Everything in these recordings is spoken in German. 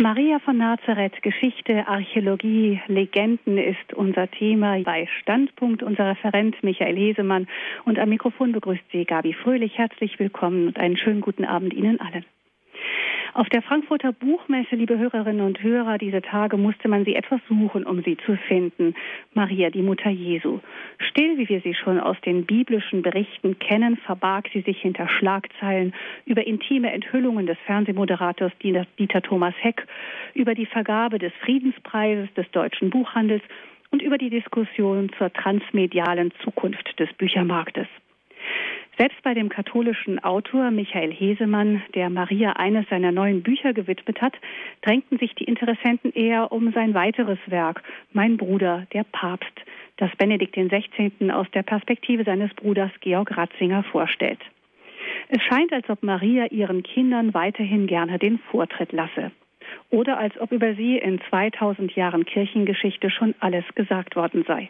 Maria von Nazareth, Geschichte, Archäologie, Legenden ist unser Thema bei Standpunkt. Unser Referent Michael Hesemann und am Mikrofon begrüßt Sie Gabi Fröhlich. Herzlich willkommen und einen schönen guten Abend Ihnen allen. Auf der Frankfurter Buchmesse, liebe Hörerinnen und Hörer, diese Tage musste man sie etwas suchen, um sie zu finden. Maria, die Mutter Jesu. Still, wie wir sie schon aus den biblischen Berichten kennen, verbarg sie sich hinter Schlagzeilen über intime Enthüllungen des Fernsehmoderators Dieter Thomas Heck, über die Vergabe des Friedenspreises des deutschen Buchhandels und über die Diskussion zur transmedialen Zukunft des Büchermarktes. Selbst bei dem katholischen Autor Michael Hesemann, der Maria eines seiner neuen Bücher gewidmet hat, drängten sich die Interessenten eher um sein weiteres Werk, Mein Bruder, der Papst, das Benedikt XVI. aus der Perspektive seines Bruders Georg Ratzinger vorstellt. Es scheint, als ob Maria ihren Kindern weiterhin gerne den Vortritt lasse. Oder als ob über sie in 2000 Jahren Kirchengeschichte schon alles gesagt worden sei.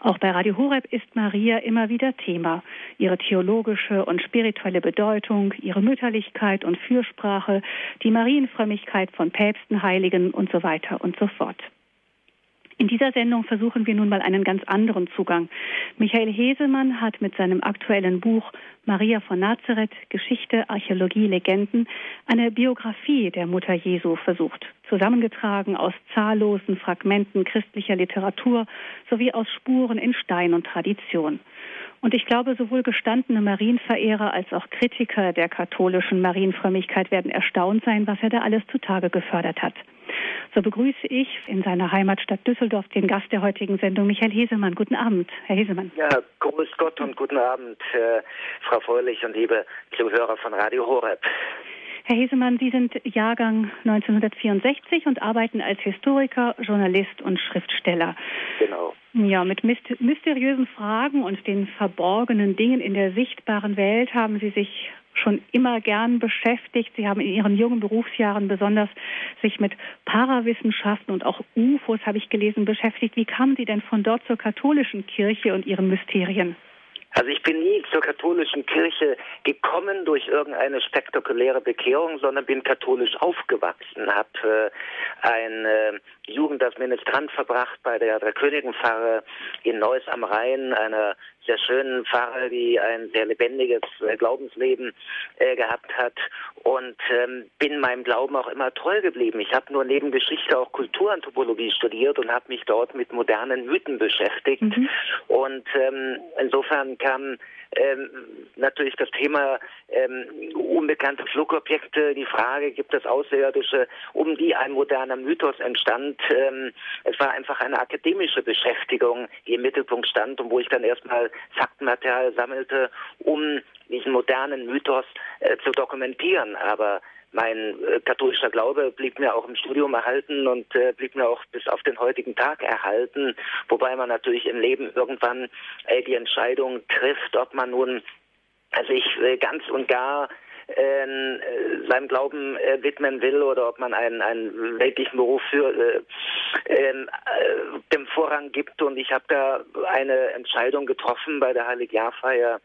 Auch bei Radio Horeb ist Maria immer wieder Thema. Ihre theologische und spirituelle Bedeutung, ihre Mütterlichkeit und Fürsprache, die Marienfrömmigkeit von Päpsten, Heiligen und so weiter und so fort. In dieser Sendung versuchen wir nun mal einen ganz anderen Zugang. Michael Hesemann hat mit seinem aktuellen Buch Maria von Nazareth, Geschichte, Archäologie, Legenden eine Biografie der Mutter Jesu versucht, zusammengetragen aus zahllosen Fragmenten christlicher Literatur sowie aus Spuren in Stein und Tradition. Und ich glaube, sowohl gestandene Marienverehrer als auch Kritiker der katholischen Marienfrömmigkeit werden erstaunt sein, was er da alles zutage gefördert hat. So begrüße ich in seiner Heimatstadt Düsseldorf den Gast der heutigen Sendung, Michael Hesemann. Guten Abend, Herr Hesemann. Ja, grüß Gott und guten Abend, äh, Frau Fröhlich und liebe Zuhörer von Radio Horeb. Herr Hesemann, Sie sind Jahrgang 1964 und arbeiten als Historiker, Journalist und Schriftsteller. Genau. Ja, mit mysteriösen Fragen und den verborgenen Dingen in der sichtbaren Welt haben Sie sich schon immer gern beschäftigt. Sie haben in Ihren jungen Berufsjahren besonders sich mit Parawissenschaften und auch UFOs, habe ich gelesen, beschäftigt. Wie kamen Sie denn von dort zur katholischen Kirche und ihren Mysterien? Also ich bin nie zur katholischen Kirche gekommen durch irgendeine spektakuläre Bekehrung, sondern bin katholisch aufgewachsen, habe äh, eine Jugend als Ministrant verbracht bei der, der Königenpfarre in Neuss am Rhein, einer sehr schönen Pfarrer, die ein sehr lebendiges äh, Glaubensleben äh, gehabt hat und ähm, bin meinem Glauben auch immer treu geblieben. Ich habe nur neben Geschichte auch Kulturanthropologie studiert und habe mich dort mit modernen Mythen beschäftigt. Mhm. Und ähm, insofern kam ähm, natürlich das Thema ähm, unbekannte Flugobjekte, die Frage, gibt es Außerirdische, um die ein moderner Mythos entstand. Ähm, es war einfach eine akademische Beschäftigung, die im Mittelpunkt stand und wo ich dann erstmal Faktenmaterial sammelte, um diesen modernen Mythos äh, zu dokumentieren. Aber mein äh, katholischer Glaube blieb mir auch im Studium erhalten und äh, blieb mir auch bis auf den heutigen Tag erhalten, wobei man natürlich im Leben irgendwann äh, die Entscheidung trifft, ob man nun also ich äh, ganz und gar äh, seinem Glauben äh, widmen will oder ob man einen, einen weltlichen Beruf für äh, ähm, äh, dem Vorrang gibt. Und ich habe da eine Entscheidung getroffen bei der Heiligjahrfeier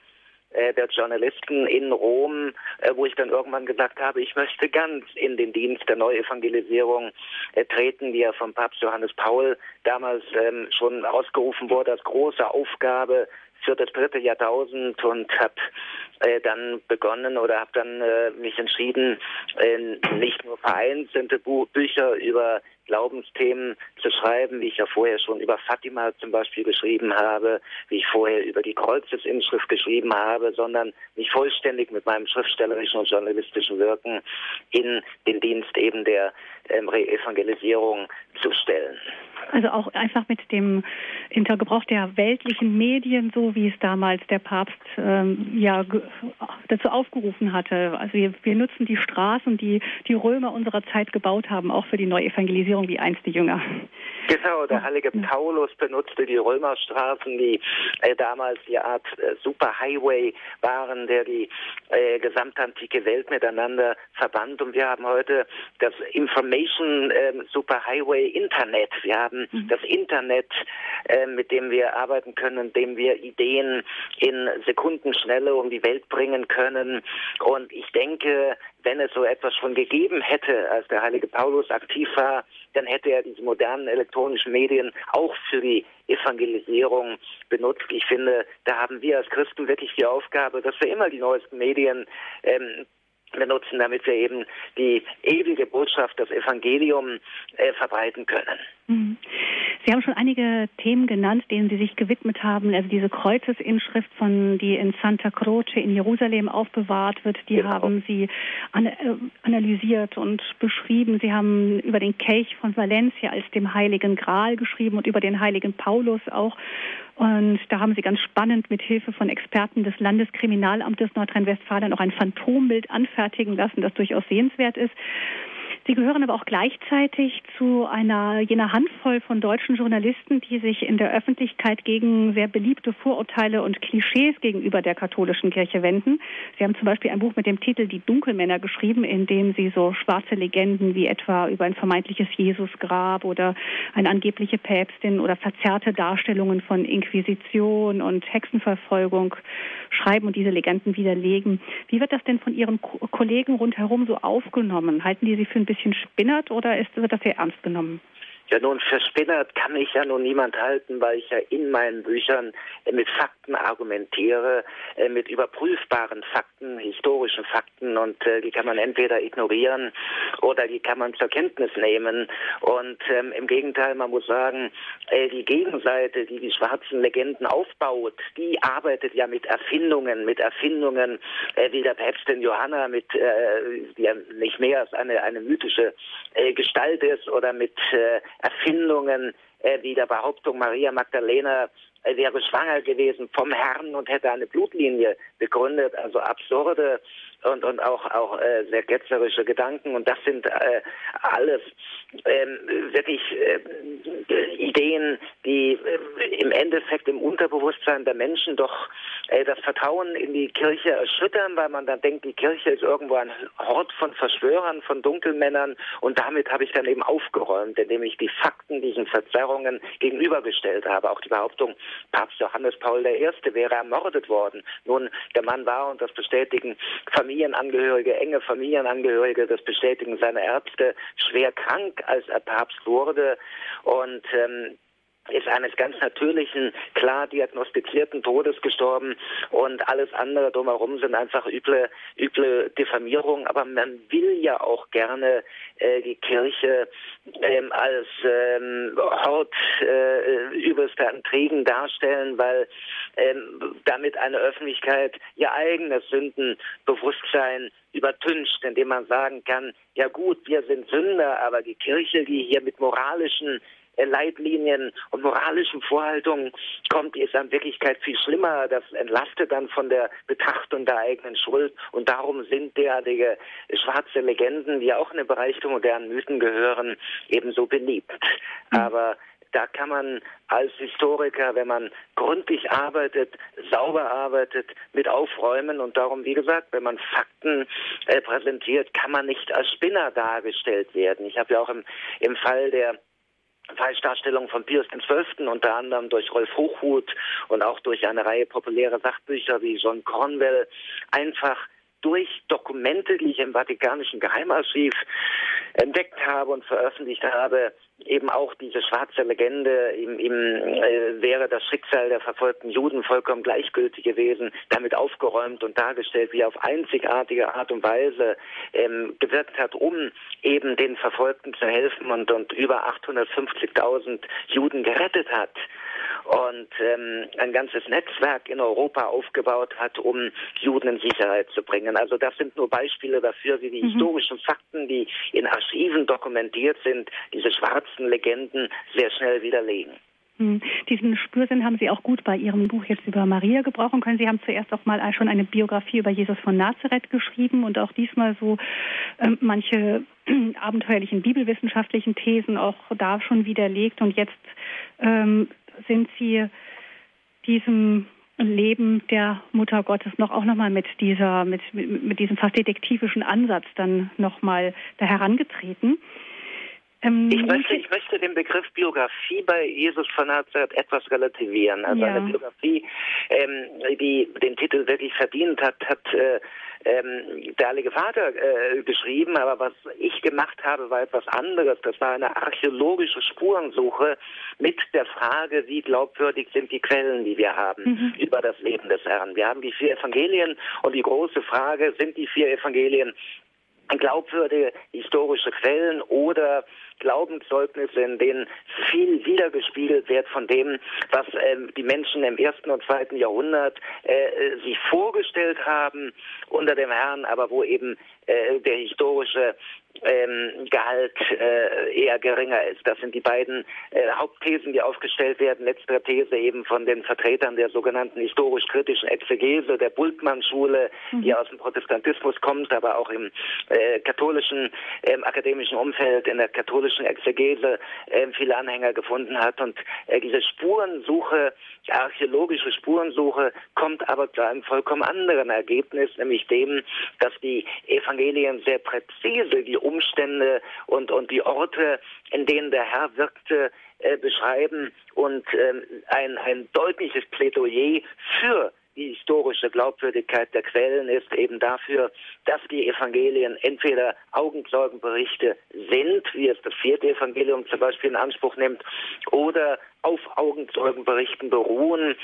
äh, der Journalisten in Rom, äh, wo ich dann irgendwann gesagt habe, ich möchte ganz in den Dienst der Neuevangelisierung treten, die ja vom Papst Johannes Paul damals ähm, schon ausgerufen wurde als große Aufgabe für das dritte Jahrtausend und habe äh, dann begonnen oder habe dann äh, mich entschieden, äh, nicht nur vereinzelte Bu Bücher über Glaubensthemen zu schreiben, wie ich ja vorher schon über Fatima zum Beispiel geschrieben habe, wie ich vorher über die Kreuzesinschrift geschrieben habe, sondern mich vollständig mit meinem schriftstellerischen und journalistischen Wirken in den Dienst eben der ähm, Reevangelisierung zu stellen. Also auch einfach mit dem Hintergebrauch der weltlichen Medien, so wie es damals der Papst ähm, ja dazu aufgerufen hatte. Also wir, wir nutzen die Straßen, die die Römer unserer Zeit gebaut haben, auch für die Neuevangelisierung wie einst die Jünger. Genau, der heilige Paulus benutzte die Römerstraßen, die äh, damals die Art äh, Superhighway waren, der die äh, gesamte antike Welt miteinander verband. Und wir haben heute das Information äh, Superhighway Internet. Wir haben mhm. das Internet, äh, mit dem wir arbeiten können, in dem wir Ideen in Sekundenschnelle um die Welt bringen können. Und ich denke, wenn es so etwas schon gegeben hätte, als der heilige Paulus aktiv war, dann hätte er diese modernen elektronischen Medien auch für die Evangelisierung benutzt. Ich finde, da haben wir als Christen wirklich die Aufgabe, dass wir immer die neuesten Medien ähm, benutzen, damit wir eben die ewige Botschaft, das Evangelium äh, verbreiten können. Mhm. Sie haben schon einige Themen genannt, denen Sie sich gewidmet haben. Also diese Kreuzesinschrift, von die in Santa Croce in Jerusalem aufbewahrt wird, die genau. haben Sie an, äh, analysiert und beschrieben. Sie haben über den Kelch von Valencia als dem Heiligen Gral geschrieben und über den Heiligen Paulus auch. Und da haben Sie ganz spannend mit Hilfe von Experten des Landeskriminalamtes Nordrhein-Westfalen auch ein Phantombild anfertigen lassen, das durchaus sehenswert ist. Sie gehören aber auch gleichzeitig zu einer jener Handvoll von deutschen Journalisten, die sich in der Öffentlichkeit gegen sehr beliebte Vorurteile und Klischees gegenüber der katholischen Kirche wenden. Sie haben zum Beispiel ein Buch mit dem Titel Die Dunkelmänner geschrieben, in dem Sie so schwarze Legenden wie etwa über ein vermeintliches Jesusgrab oder eine angebliche Päpstin oder verzerrte Darstellungen von Inquisition und Hexenverfolgung schreiben und diese Legenden widerlegen. Wie wird das denn von Ihren Kollegen rundherum so aufgenommen? Halten die Sie für ein bisschen spinnert oder ist, wird das sehr ernst genommen? Ja, nun, verspinnert kann mich ja nun niemand halten, weil ich ja in meinen Büchern äh, mit Fakten argumentiere, äh, mit überprüfbaren Fakten, historischen Fakten und äh, die kann man entweder ignorieren oder die kann man zur Kenntnis nehmen. Und ähm, im Gegenteil, man muss sagen, äh, die Gegenseite, die die schwarzen Legenden aufbaut, die arbeitet ja mit Erfindungen, mit Erfindungen äh, wie der Päpstin Johanna, mit, äh, die ja nicht mehr als eine, eine mythische Gestalt ist oder mit Erfindungen äh, wie der Behauptung, Maria Magdalena äh, wäre schwanger gewesen vom Herrn und hätte eine Blutlinie begründet, also absurde und, und auch, auch äh, sehr ketzerische Gedanken. Und das sind äh, alles ähm, wirklich äh, Ideen, die äh, im Endeffekt im Unterbewusstsein der Menschen doch äh, das Vertrauen in die Kirche erschüttern, weil man dann denkt, die Kirche ist irgendwo ein Hort von Verschwörern, von Dunkelmännern. Und damit habe ich dann eben aufgeräumt, indem ich die Fakten diesen Verzerrungen gegenübergestellt habe. Auch die Behauptung, Papst Johannes Paul I. wäre ermordet worden. Nun, der Mann war, und das bestätigen Familienangehörige, enge Familienangehörige, das bestätigen seine Ärzte, schwer krank, als er Papst wurde. Und ähm, ist eines ganz natürlichen, klar diagnostizierten Todes gestorben und alles andere drumherum sind einfach üble, üble Diffamierungen. Aber man will ja auch gerne äh, die Kirche ähm, als ähm, Hort äh, übelster Intrigen darstellen, weil ähm, damit eine Öffentlichkeit ihr eigenes Sündenbewusstsein übertüncht, indem man sagen kann, ja gut, wir sind Sünder, aber die Kirche, die hier mit moralischen Leitlinien und moralischen Vorhaltungen kommt, ist in Wirklichkeit viel schlimmer. Das entlastet dann von der Betrachtung der eigenen Schuld. Und darum sind derartige schwarze Legenden, die auch in den Bereich der modernen Mythen gehören, ebenso beliebt. Mhm. Aber da kann man als Historiker, wenn man gründlich arbeitet, sauber arbeitet, mit aufräumen. Und darum, wie gesagt, wenn man Fakten äh, präsentiert, kann man nicht als Spinner dargestellt werden. Ich habe ja auch im, im Fall der Falschdarstellung von Pius XII. unter anderem durch Rolf Hochhuth und auch durch eine Reihe populärer Sachbücher wie John Cornwell einfach durch Dokumente, die ich im Vatikanischen Geheimarchiv entdeckt habe und veröffentlicht habe, eben auch diese schwarze Legende, ihm, ihm äh, wäre das Schicksal der verfolgten Juden vollkommen gleichgültig gewesen, damit aufgeräumt und dargestellt, wie er auf einzigartige Art und Weise ähm, gewirkt hat, um eben den Verfolgten zu helfen und, und über 850.000 Juden gerettet hat und ähm, ein ganzes Netzwerk in Europa aufgebaut hat, um Juden in Sicherheit zu bringen. Also das sind nur Beispiele dafür, wie die mhm. historischen Fakten, die in Archiven dokumentiert sind, diese schwarzen Legenden sehr schnell widerlegen. Hm. Diesen Spürsinn haben Sie auch gut bei Ihrem Buch jetzt über Maria gebrauchen können. Sie haben zuerst auch mal schon eine Biografie über Jesus von Nazareth geschrieben und auch diesmal so ähm, manche abenteuerlichen bibelwissenschaftlichen Thesen auch da schon widerlegt. Und jetzt ähm, sind Sie diesem Leben der Mutter Gottes noch auch nochmal mit dieser, mit, mit, diesem fast detektivischen Ansatz dann nochmal da herangetreten. Ähm, ich, möchte, ich möchte den Begriff Biografie bei Jesus von Nazareth etwas relativieren. Also ja. eine Biografie, ähm, die den Titel wirklich verdient hat, hat äh, ähm, der Heilige Vater äh, geschrieben, aber was ich gemacht habe, war etwas anderes. Das war eine archäologische Spurensuche mit der Frage, wie glaubwürdig sind die Quellen, die wir haben mhm. über das Leben des Herrn. Wir haben die vier Evangelien und die große Frage, sind die vier Evangelien glaubwürdige historische Quellen oder Glaubenszeugnisse, in denen viel wiedergespiegelt wird von dem, was ähm, die Menschen im ersten und zweiten Jahrhundert äh, sich vorgestellt haben unter dem Herrn, aber wo eben äh, der historische ähm, Gehalt äh, eher geringer ist. Das sind die beiden äh, Hauptthesen, die aufgestellt werden. Letztere These eben von den Vertretern der sogenannten historisch-kritischen Exegese, der Bultmann-Schule, mhm. die aus dem Protestantismus kommt, aber auch im äh, katholischen ähm, akademischen Umfeld, in der katholischen Exegese äh, viele Anhänger gefunden hat. Und äh, diese Spurensuche, die archäologische Spurensuche, kommt aber zu einem vollkommen anderen Ergebnis, nämlich dem, dass die Evangelien sehr präzise die Umstände und, und die Orte, in denen der Herr wirkte, äh, beschreiben und ähm, ein, ein deutliches Plädoyer für die historische Glaubwürdigkeit der Quellen ist eben dafür, dass die Evangelien entweder Augenzeugenberichte sind, wie es das vierte Evangelium zum Beispiel in Anspruch nimmt, oder auf Augenzeugenberichten beruhen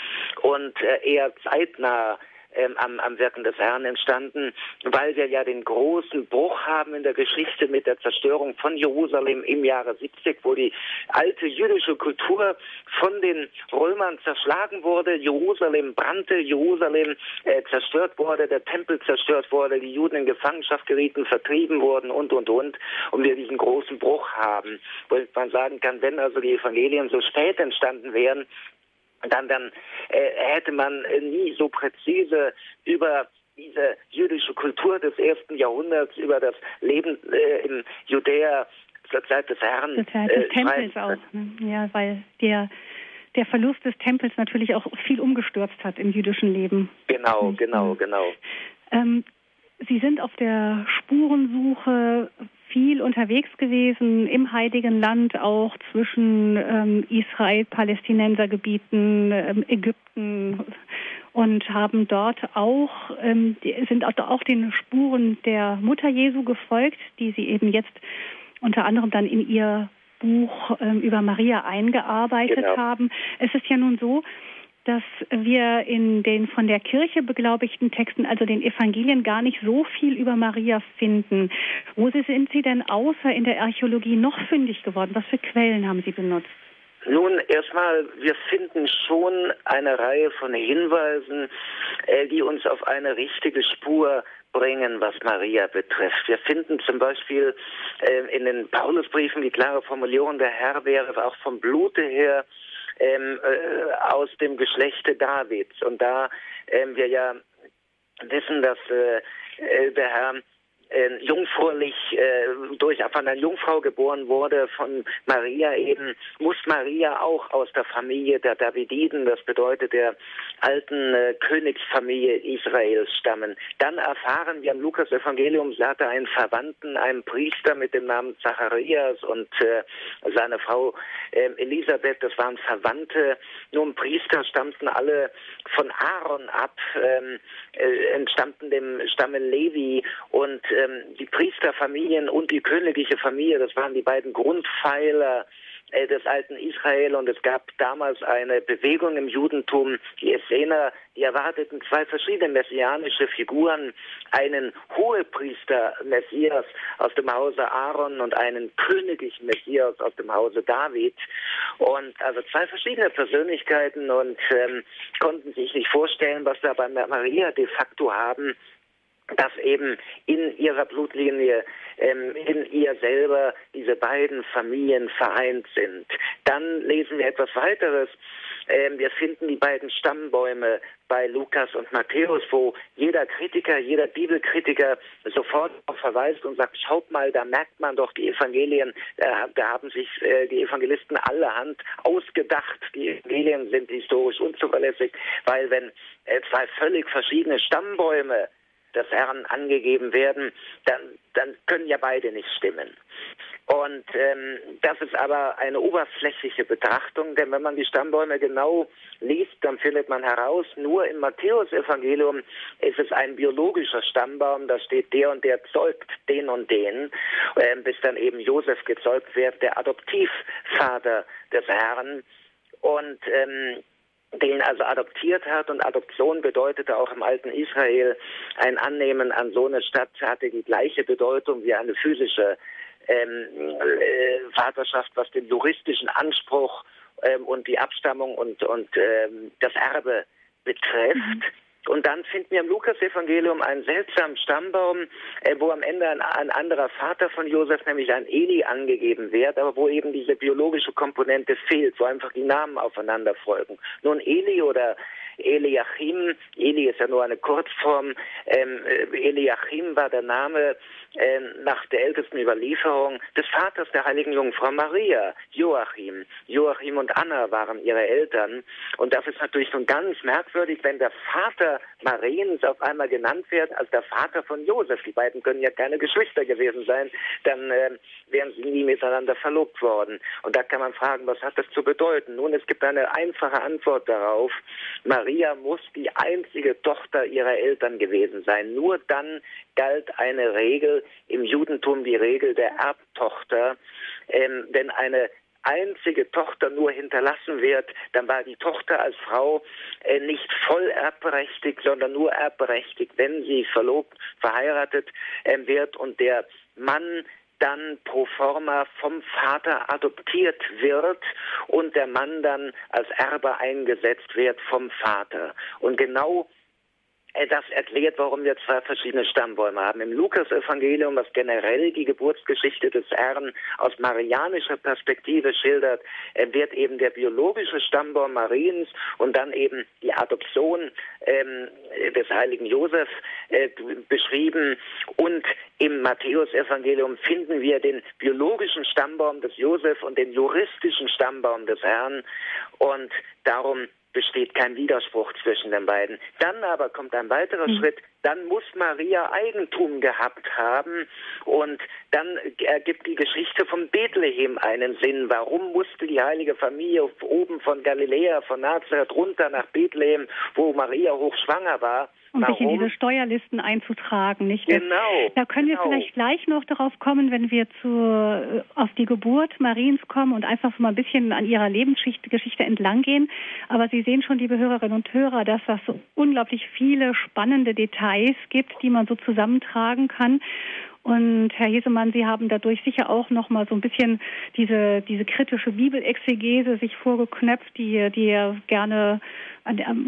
und äh, eher zeitnah ähm, am, am Wirken des Herrn entstanden, weil wir ja den großen Bruch haben in der Geschichte mit der Zerstörung von Jerusalem im Jahre 70, wo die alte jüdische Kultur von den Römern zerschlagen wurde, Jerusalem brannte, Jerusalem äh, zerstört wurde, der Tempel zerstört wurde, die Juden in Gefangenschaft gerieten, vertrieben wurden und, und, und, und wir diesen großen Bruch haben, wo man sagen kann, wenn also die Evangelien so spät entstanden wären, dann, dann äh, hätte man äh, nie so präzise über diese jüdische Kultur des ersten Jahrhunderts, über das Leben äh, in Judäa zur Zeit des Herrn. Zur Zeit des äh, Tempels auch, ne? ja, weil der der Verlust des Tempels natürlich auch viel umgestürzt hat im jüdischen Leben. Genau, genau, genau. Ähm, Sie sind auf der Spurensuche viel unterwegs gewesen im Heiligen Land, auch zwischen ähm, Israel, Palästinensergebieten, ähm, Ägypten und haben dort auch ähm, sind auch den Spuren der Mutter Jesu gefolgt, die sie eben jetzt unter anderem dann in ihr Buch ähm, über Maria eingearbeitet genau. haben. Es ist ja nun so, dass wir in den von der Kirche beglaubigten Texten, also den Evangelien, gar nicht so viel über Maria finden. Wo sind Sie denn außer in der Archäologie noch fündig geworden? Was für Quellen haben Sie benutzt? Nun, erstmal, wir finden schon eine Reihe von Hinweisen, äh, die uns auf eine richtige Spur bringen, was Maria betrifft. Wir finden zum Beispiel äh, in den Paulusbriefen die klare Formulierung, der Herr wäre auch vom Blute her ähm, äh, aus dem Geschlechte Davids. Und da ähm, wir ja wissen, dass äh, äh der Herr äh, jungfräulich äh, durch von einer Jungfrau geboren wurde, von Maria eben, muss Maria auch aus der Familie der Davididen, das bedeutet der alten äh, Königsfamilie Israels stammen. Dann erfahren wir im Lukas-Evangelium, sie hatte einen Verwandten, einen Priester mit dem Namen Zacharias und äh, seine Frau äh, Elisabeth, das waren Verwandte. Nun, Priester stammten alle von Aaron ab, ähm, äh, entstammten dem Stamme Levi und ähm, die Priesterfamilien und die königliche Familie, das waren die beiden Grundpfeiler äh, des alten Israel. Und es gab damals eine Bewegung im Judentum, die Essener, die erwarteten zwei verschiedene messianische Figuren, einen Hohepriester Messias aus dem Hause Aaron und einen königlichen Messias aus dem Hause David. Und also zwei verschiedene Persönlichkeiten und ähm, konnten sich nicht vorstellen, was wir bei Maria de facto haben, dass eben in ihrer Blutlinie, ähm, in ihr selber diese beiden Familien vereint sind. Dann lesen wir etwas weiteres. Ähm, wir finden die beiden Stammbäume bei Lukas und Matthäus, wo jeder Kritiker, jeder Bibelkritiker sofort verweist und sagt, schaut mal, da merkt man doch die Evangelien, da, da haben sich äh, die Evangelisten allerhand ausgedacht. Die Evangelien sind historisch unzuverlässig, weil wenn äh, zwei völlig verschiedene Stammbäume des Herrn angegeben werden, dann, dann können ja beide nicht stimmen. Und ähm, das ist aber eine oberflächliche Betrachtung, denn wenn man die Stammbäume genau liest, dann findet man heraus, nur im Matthäusevangelium ist es ein biologischer Stammbaum, da steht der und der zeugt den und den, äh, bis dann eben Josef gezeugt wird, der Adoptivvater des Herrn. Und ähm, den also adoptiert hat. Und Adoption bedeutete auch im alten Israel ein Annehmen an so eine Stadt, hatte die gleiche Bedeutung wie eine physische ähm, äh, Vaterschaft, was den juristischen Anspruch ähm, und die Abstammung und, und ähm, das Erbe betrifft. Mhm. Und dann finden wir im Lukas-Evangelium einen seltsamen Stammbaum, äh, wo am Ende ein, ein, anderer Vater von Josef, nämlich ein Eli, angegeben wird, aber wo eben diese biologische Komponente fehlt, wo einfach die Namen aufeinander folgen. Nun, Eli oder Eliachim, Eli ist ja nur eine Kurzform, ähm, äh, Eliachim war der Name äh, nach der ältesten Überlieferung des Vaters der heiligen Jungfrau Maria, Joachim. Joachim und Anna waren ihre Eltern. Und das ist natürlich nun ganz merkwürdig, wenn der Vater Mariens auf einmal genannt wird als der Vater von Josef. Die beiden können ja keine Geschwister gewesen sein, dann äh, wären sie nie miteinander verlobt worden. Und da kann man fragen, was hat das zu bedeuten? Nun, es gibt eine einfache Antwort darauf. Maria muss die einzige Tochter ihrer Eltern gewesen sein. Nur dann galt eine Regel im Judentum, die Regel der Erbtochter. Ähm, wenn eine einzige Tochter nur hinterlassen wird, dann war die Tochter als Frau äh, nicht voll erbberechtigt, sondern nur erbberechtigt, wenn sie verlobt, verheiratet äh, wird und der Mann dann pro forma vom Vater adoptiert wird und der Mann dann als Erbe eingesetzt wird vom Vater. Und genau das erklärt, warum wir zwei verschiedene Stammbäume haben. Im Lukas-Evangelium, was generell die Geburtsgeschichte des Herrn aus marianischer Perspektive schildert, äh, wird eben der biologische Stammbaum Mariens und dann eben die Adoption ähm, des heiligen Josef äh, beschrieben. Und im Matthäus-Evangelium finden wir den biologischen Stammbaum des Josef und den juristischen Stammbaum des Herrn. Und darum besteht kein Widerspruch zwischen den beiden. Dann aber kommt ein weiterer mhm. Schritt, dann muss Maria Eigentum gehabt haben und dann ergibt die Geschichte von Bethlehem einen Sinn. Warum musste die heilige Familie oben von Galiläa, von Nazareth runter nach Bethlehem, wo Maria hochschwanger war? Um Warum? sich in diese Steuerlisten einzutragen, nicht? Genau. Da können genau. wir vielleicht gleich noch darauf kommen, wenn wir zu, äh, auf die Geburt Mariens kommen und einfach so mal ein bisschen an ihrer Lebensgeschichte entlang gehen. Aber Sie sehen schon, liebe Hörerinnen und Hörer, dass das so unglaublich viele spannende Details gibt, die man so zusammentragen kann. Und Herr Hesemann, Sie haben dadurch sicher auch noch mal so ein bisschen diese, diese kritische Bibelexegese sich vorgeknöpft, die, die gerne,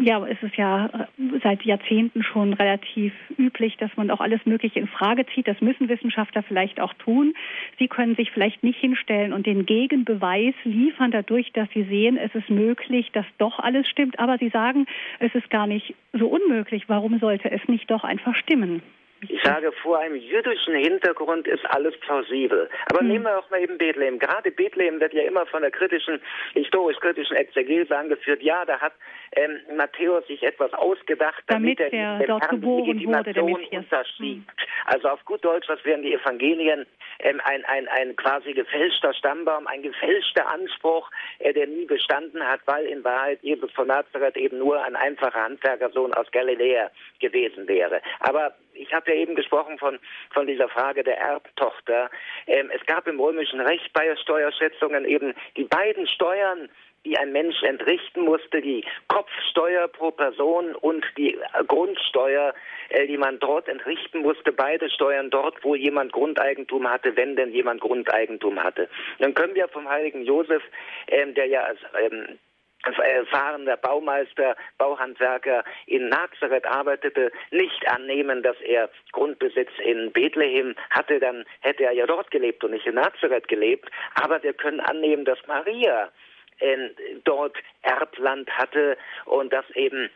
ja, es ist ja seit Jahrzehnten schon relativ üblich, dass man auch alles Mögliche in Frage zieht. Das müssen Wissenschaftler vielleicht auch tun. Sie können sich vielleicht nicht hinstellen und den Gegenbeweis liefern dadurch, dass Sie sehen, es ist möglich, dass doch alles stimmt. Aber Sie sagen, es ist gar nicht so unmöglich. Warum sollte es nicht doch einfach stimmen? Ich sage, vor einem jüdischen Hintergrund ist alles plausibel. Aber hm. nehmen wir auch mal eben Bethlehem. Gerade Bethlehem wird ja immer von der kritischen, historisch-kritischen Exegese angeführt. Ja, da hat ähm, Matthäus sich etwas ausgedacht, damit, damit er dem dort geboren die wurde, unterschiebt. Hm. Also auf gut Deutsch, was wären die Evangelien? Ähm, ein, ein, ein quasi gefälschter Stammbaum, ein gefälschter Anspruch, äh, der nie bestanden hat, weil in Wahrheit Jesus von Nazareth eben nur ein einfacher Handwerkersohn aus Galiläa gewesen wäre. Aber ich habe ja eben gesprochen von, von dieser Frage der Erbtochter. Ähm, es gab im römischen Recht bei Steuerschätzungen eben die beiden Steuern, die ein Mensch entrichten musste, die Kopfsteuer pro Person und die Grundsteuer, äh, die man dort entrichten musste, beide Steuern dort, wo jemand Grundeigentum hatte, wenn denn jemand Grundeigentum hatte. Dann können wir vom heiligen Josef, ähm, der ja als ähm, erfahrener Baumeister, Bauhandwerker in Nazareth arbeitete, nicht annehmen, dass er Grundbesitz in Bethlehem hatte, dann hätte er ja dort gelebt und nicht in Nazareth gelebt. Aber wir können annehmen, dass Maria äh, dort Erbland hatte und dass eben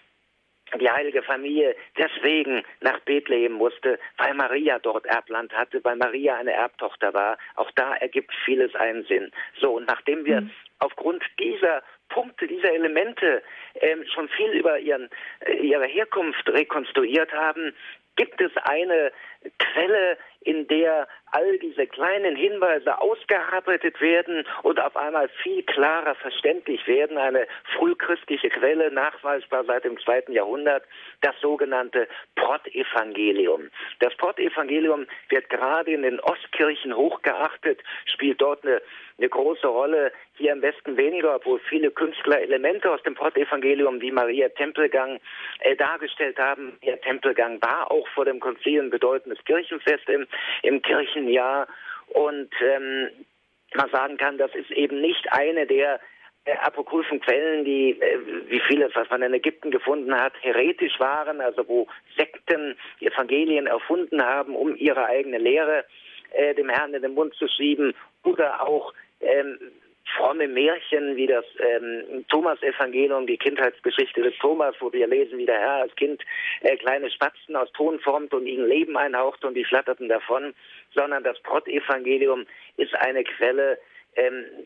die heilige Familie deswegen nach Bethlehem musste, weil Maria dort Erbland hatte, weil Maria eine Erbtochter war. Auch da ergibt vieles einen Sinn. So, und nachdem wir mhm. aufgrund dieser Punkte, dieser Elemente ähm, schon viel über ihren, äh, ihre Herkunft rekonstruiert haben, gibt es eine Quelle in der all diese kleinen Hinweise ausgearbeitet werden und auf einmal viel klarer verständlich werden. Eine frühchristliche Quelle, nachweisbar seit dem zweiten Jahrhundert, das sogenannte Prottevangelium. Das Prottevangelium wird gerade in den Ostkirchen hochgeachtet, spielt dort eine eine große Rolle, hier im Westen weniger, obwohl viele Künstler Elemente aus dem Prottevangelium wie Maria Tempelgang äh, dargestellt haben. Ihr Tempelgang war auch vor dem Konzil ein bedeutendes Kirchenfest im, im Kirchenjahr. Und ähm, man sagen kann, das ist eben nicht eine der äh, apokryphen Quellen, die, äh, wie vieles, was man in Ägypten gefunden hat, heretisch waren, also wo Sekten Evangelien erfunden haben, um ihre eigene Lehre äh, dem Herrn in den Mund zu schieben. Oder auch ähm, fromme Märchen wie das ähm, Thomas-Evangelium, die Kindheitsgeschichte des Thomas, wo wir lesen, wie der Herr als Kind äh, kleine Spatzen aus Ton formt und ihnen Leben einhaucht und die flatterten davon, sondern das Brot-Evangelium ist eine Quelle,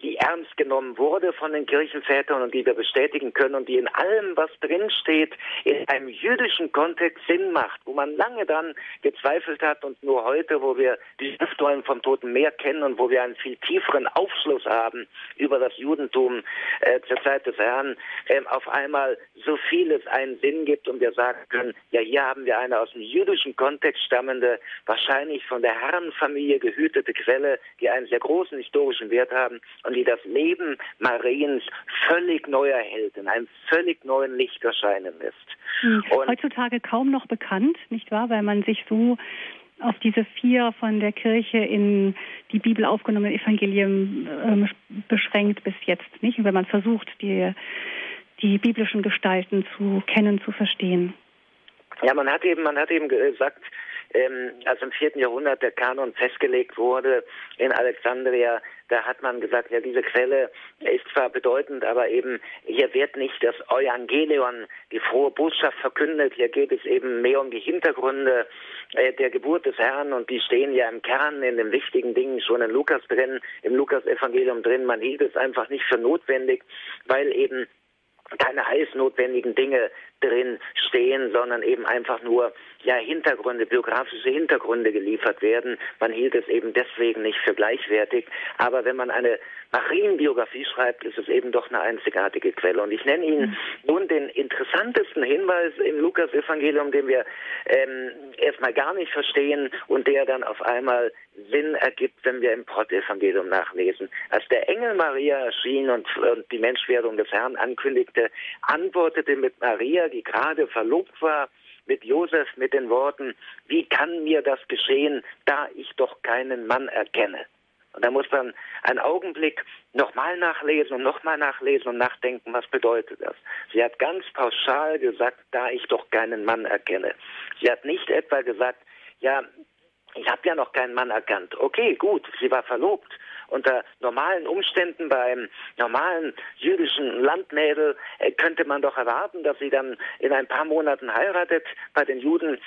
die ernst genommen wurde von den Kirchenvätern und die wir bestätigen können und die in allem, was drinsteht, in einem jüdischen Kontext Sinn macht, wo man lange dran gezweifelt hat und nur heute, wo wir die Schriftrollen vom Toten Meer kennen und wo wir einen viel tieferen Aufschluss haben über das Judentum äh, zur Zeit des Herrn, äh, auf einmal so vieles einen Sinn gibt und wir sagen können, ja, hier haben wir eine aus dem jüdischen Kontext stammende, wahrscheinlich von der Herrenfamilie gehütete Quelle, die einen sehr großen historischen Wert hat haben und die das Leben Mariens völlig neu erhält, in einem völlig neuen Licht erscheinen lässt. Hm. Heutzutage kaum noch bekannt, nicht wahr? Weil man sich so auf diese vier von der Kirche in die Bibel aufgenommenen Evangelien äh, beschränkt bis jetzt, nicht? Und wenn man versucht, die, die biblischen Gestalten zu kennen, zu verstehen. Ja, man hat eben, man hat eben gesagt, ähm, als im vierten Jahrhundert der Kanon festgelegt wurde in Alexandria, da hat man gesagt, ja, diese Quelle ist zwar bedeutend, aber eben hier wird nicht das Evangelion, die frohe Botschaft verkündet. Hier geht es eben mehr um die Hintergründe äh, der Geburt des Herrn und die stehen ja im Kern in den wichtigen Dingen schon in Lukas drin, im Lukas-Evangelium drin. Man hielt es einfach nicht für notwendig, weil eben keine heißnotwendigen Dinge drin stehen, sondern eben einfach nur ja Hintergründe, biografische Hintergründe geliefert werden. Man hielt es eben deswegen nicht für gleichwertig. Aber wenn man eine Marienbiografie schreibt, ist es eben doch eine einzigartige Quelle. Und ich nenne Ihnen mhm. nun den interessantesten Hinweis im Lukas-Evangelium, den wir ähm, erstmal gar nicht verstehen und der dann auf einmal Sinn ergibt, wenn wir im Pott-Evangelium nachlesen. Als der Engel Maria erschien und, und die Menschwerdung des Herrn ankündigte, antwortete mit Maria, die gerade verlobt war, mit Josef mit den Worten, wie kann mir das geschehen, da ich doch keinen Mann erkenne? Und da muss man einen Augenblick nochmal nachlesen und nochmal nachlesen und nachdenken, was bedeutet das? Sie hat ganz pauschal gesagt, da ich doch keinen Mann erkenne. Sie hat nicht etwa gesagt, ja, ich habe ja noch keinen Mann erkannt. Okay, gut, sie war verlobt unter normalen Umständen beim normalen jüdischen Landmädel äh, könnte man doch erwarten, dass sie dann in ein paar Monaten heiratet. Bei den Juden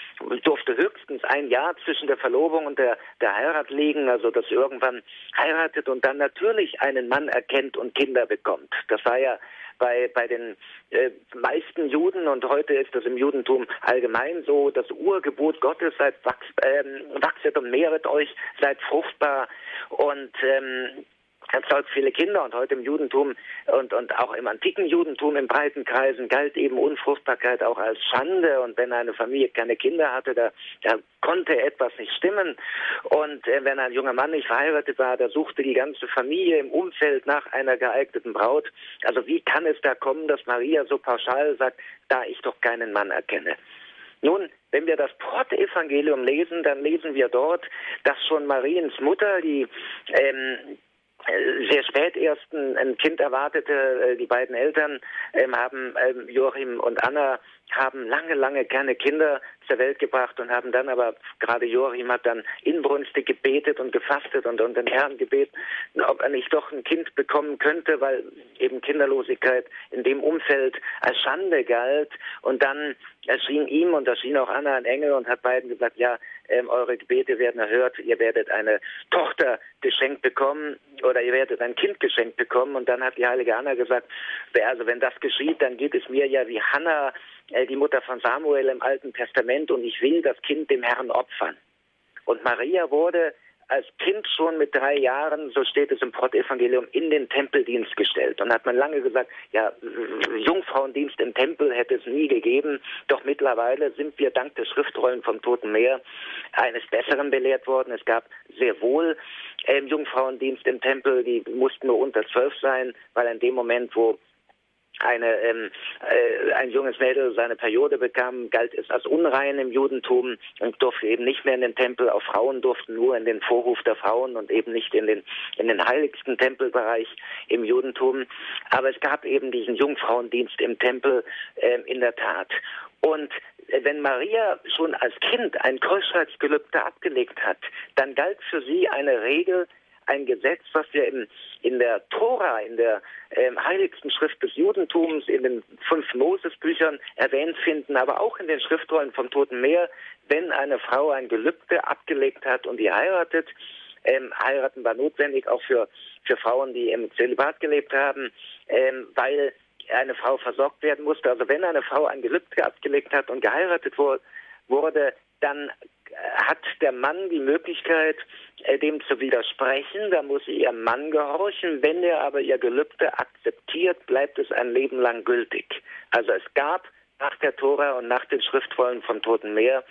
durfte höchstens ein Jahr zwischen der Verlobung und der, der Heirat liegen, also dass sie irgendwann heiratet und dann natürlich einen Mann erkennt und Kinder bekommt. Das war ja bei, bei den äh, meisten Juden und heute ist das im Judentum allgemein so, das Urgebot Gottes, seid wachs, ähm, wachset und mehret euch, seid fruchtbar. Und ähm, erzeugt viele Kinder und heute im Judentum und, und auch im antiken Judentum in breiten Kreisen galt eben Unfruchtbarkeit auch als Schande und wenn eine Familie keine Kinder hatte, da, da konnte etwas nicht stimmen und äh, wenn ein junger Mann nicht verheiratet war, da suchte die ganze Familie im Umfeld nach einer geeigneten Braut. Also wie kann es da kommen, dass Maria so pauschal sagt, da ich doch keinen Mann erkenne? Nun, wenn wir das Port-Evangelium lesen, dann lesen wir dort, dass schon Mariens Mutter, die ähm, sehr spät erst ein, ein Kind erwartete. Äh, die beiden Eltern ähm, haben ähm, Joachim und Anna haben lange, lange keine Kinder zur Welt gebracht und haben dann aber, gerade Joachim hat dann inbrünstig gebetet und gefastet und, und den Herrn gebeten, ob er nicht doch ein Kind bekommen könnte, weil eben Kinderlosigkeit in dem Umfeld als Schande galt. Und dann erschien ihm und erschien auch Anna ein Engel und hat beiden gesagt, ja, ähm, eure Gebete werden erhört, ihr werdet eine Tochter geschenkt bekommen oder ihr werdet ein Kind geschenkt bekommen. Und dann hat die heilige Anna gesagt, also wenn das geschieht, dann geht es mir ja wie Hannah, die Mutter von Samuel im Alten Testament, und ich will das Kind dem Herrn opfern. Und Maria wurde als Kind schon mit drei Jahren, so steht es im Prottevangelium, in den Tempeldienst gestellt. Und hat man lange gesagt, ja, Jungfrauendienst im Tempel hätte es nie gegeben. Doch mittlerweile sind wir dank des Schriftrollen vom Toten Meer eines Besseren belehrt worden. Es gab sehr wohl ähm, Jungfrauendienst im Tempel, die mussten nur unter zwölf sein, weil in dem Moment, wo eine, ähm, äh, ein junges Mädel seine Periode bekam, galt es als unrein im Judentum und durfte eben nicht mehr in den Tempel. Auch Frauen durften nur in den Vorhof der Frauen und eben nicht in den, in den heiligsten Tempelbereich im Judentum. Aber es gab eben diesen Jungfrauendienst im Tempel äh, in der Tat. Und wenn Maria schon als Kind ein Keuschheitsgelübde abgelegt hat, dann galt für sie eine Regel, ein Gesetz, was wir in, in der Tora, in der äh, heiligsten Schrift des Judentums, in den fünf Mosesbüchern erwähnt finden, aber auch in den Schriftrollen vom Toten Meer, wenn eine Frau ein Gelübde abgelegt hat und die heiratet, ähm, heiraten war notwendig auch für, für Frauen, die im Zölibat gelebt haben, ähm, weil eine Frau versorgt werden musste. Also wenn eine Frau ein Gelübde abgelegt hat und geheiratet wurde, dann hat der Mann die Möglichkeit, äh, dem zu widersprechen. Da muss sie ihrem Mann gehorchen. Wenn er aber ihr Gelübde akzeptiert, bleibt es ein Leben lang gültig. Also es gab nach der Tora und nach den Schriftrollen vom Toten Meer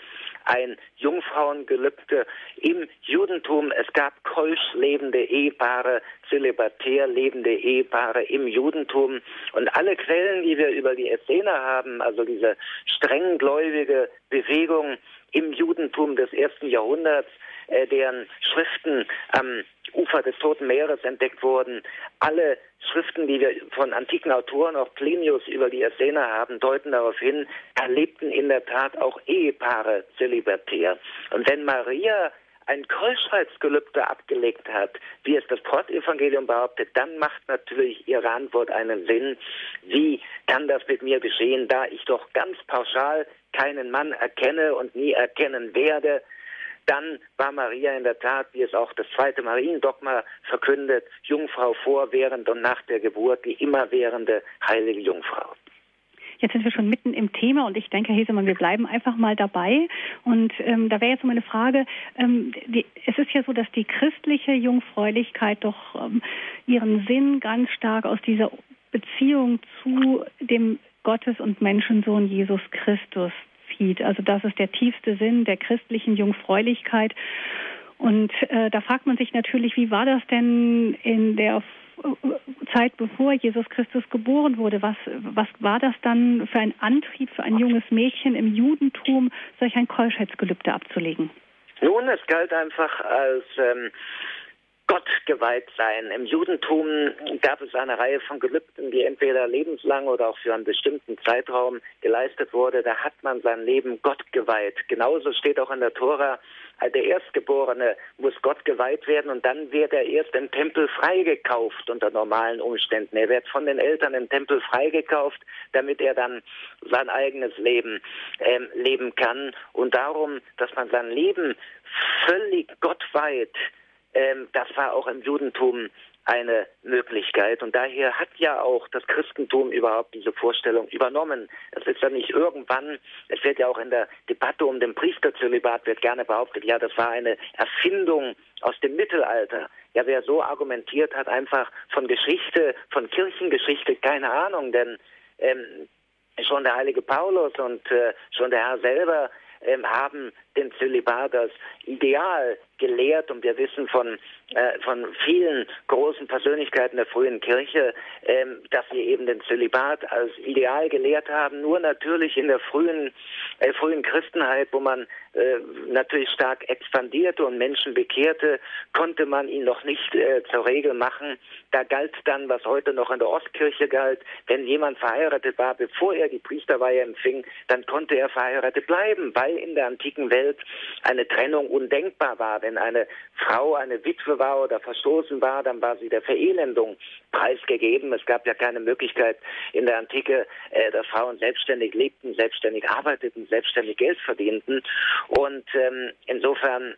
ein Jungfrauengelübde im Judentum. Es gab keusch lebende Ehepaare, zölibatär lebende Ehepaare im Judentum. Und alle Quellen, die wir über die Essener haben, also diese strenggläubige Bewegung, im Judentum des ersten Jahrhunderts, äh, deren Schriften am Ufer des Toten Meeres entdeckt wurden. Alle Schriften, die wir von antiken Autoren, auch Plinius über die Essener haben, deuten darauf hin, da lebten in der Tat auch Ehepaare zölibatär. Und wenn Maria ein Keuschheitsgelübde abgelegt hat, wie es das Portevangelium behauptet, dann macht natürlich Ihre Antwort einen Sinn. Wie kann das mit mir geschehen, da ich doch ganz pauschal keinen Mann erkenne und nie erkennen werde? Dann war Maria in der Tat, wie es auch das zweite Mariendogma verkündet, Jungfrau vor, während und nach der Geburt, die immerwährende heilige Jungfrau. Jetzt sind wir schon mitten im Thema und ich denke, Herr Hesemann, wir bleiben einfach mal dabei. Und ähm, da wäre jetzt meine Frage, ähm, die, es ist ja so, dass die christliche Jungfräulichkeit doch ähm, ihren Sinn ganz stark aus dieser Beziehung zu dem Gottes- und Menschensohn Jesus Christus zieht. Also das ist der tiefste Sinn der christlichen Jungfräulichkeit. Und äh, da fragt man sich natürlich, wie war das denn in der Zeit bevor Jesus Christus geboren wurde. Was, was war das dann für ein Antrieb für ein junges Mädchen im Judentum, solch ein Keuschheitsgelübde abzulegen? Nun, es galt einfach als ähm, Gott geweiht sein. Im Judentum gab es eine Reihe von Gelübden, die entweder lebenslang oder auch für einen bestimmten Zeitraum geleistet wurde. Da hat man sein Leben Gott geweiht. Genauso steht auch in der Tora, der Erstgeborene muss Gott geweiht werden und dann wird er erst im Tempel freigekauft unter normalen Umständen. Er wird von den Eltern im Tempel freigekauft, damit er dann sein eigenes Leben ähm, leben kann. Und darum, dass man sein Leben völlig Gott weiht, ähm, das war auch im Judentum eine Möglichkeit. Und daher hat ja auch das Christentum überhaupt diese Vorstellung übernommen. Es ist ja nicht irgendwann, es wird ja auch in der Debatte um den Priesterzölibat wird gerne behauptet, ja, das war eine Erfindung aus dem Mittelalter. Ja, wer so argumentiert, hat einfach von Geschichte, von Kirchengeschichte keine Ahnung, denn ähm, schon der heilige Paulus und äh, schon der Herr selber ähm, haben den Zölibat als Ideal gelehrt und wir wissen von, äh, von vielen großen Persönlichkeiten der frühen Kirche, ähm, dass sie eben den Zölibat als Ideal gelehrt haben, nur natürlich in der frühen, äh, frühen Christenheit, wo man äh, natürlich stark expandierte und Menschen bekehrte, konnte man ihn noch nicht äh, zur Regel machen. Da galt dann, was heute noch in der Ostkirche galt, wenn jemand verheiratet war, bevor er die Priesterweihe empfing, dann konnte er verheiratet bleiben, weil in der antiken Welt eine Trennung undenkbar war. Wenn eine Frau eine Witwe war oder verstoßen war, dann war sie der Verelendung preisgegeben. Es gab ja keine Möglichkeit in der Antike, äh, dass Frauen selbstständig lebten, selbstständig arbeiteten, selbstständig Geld verdienten. Und ähm, insofern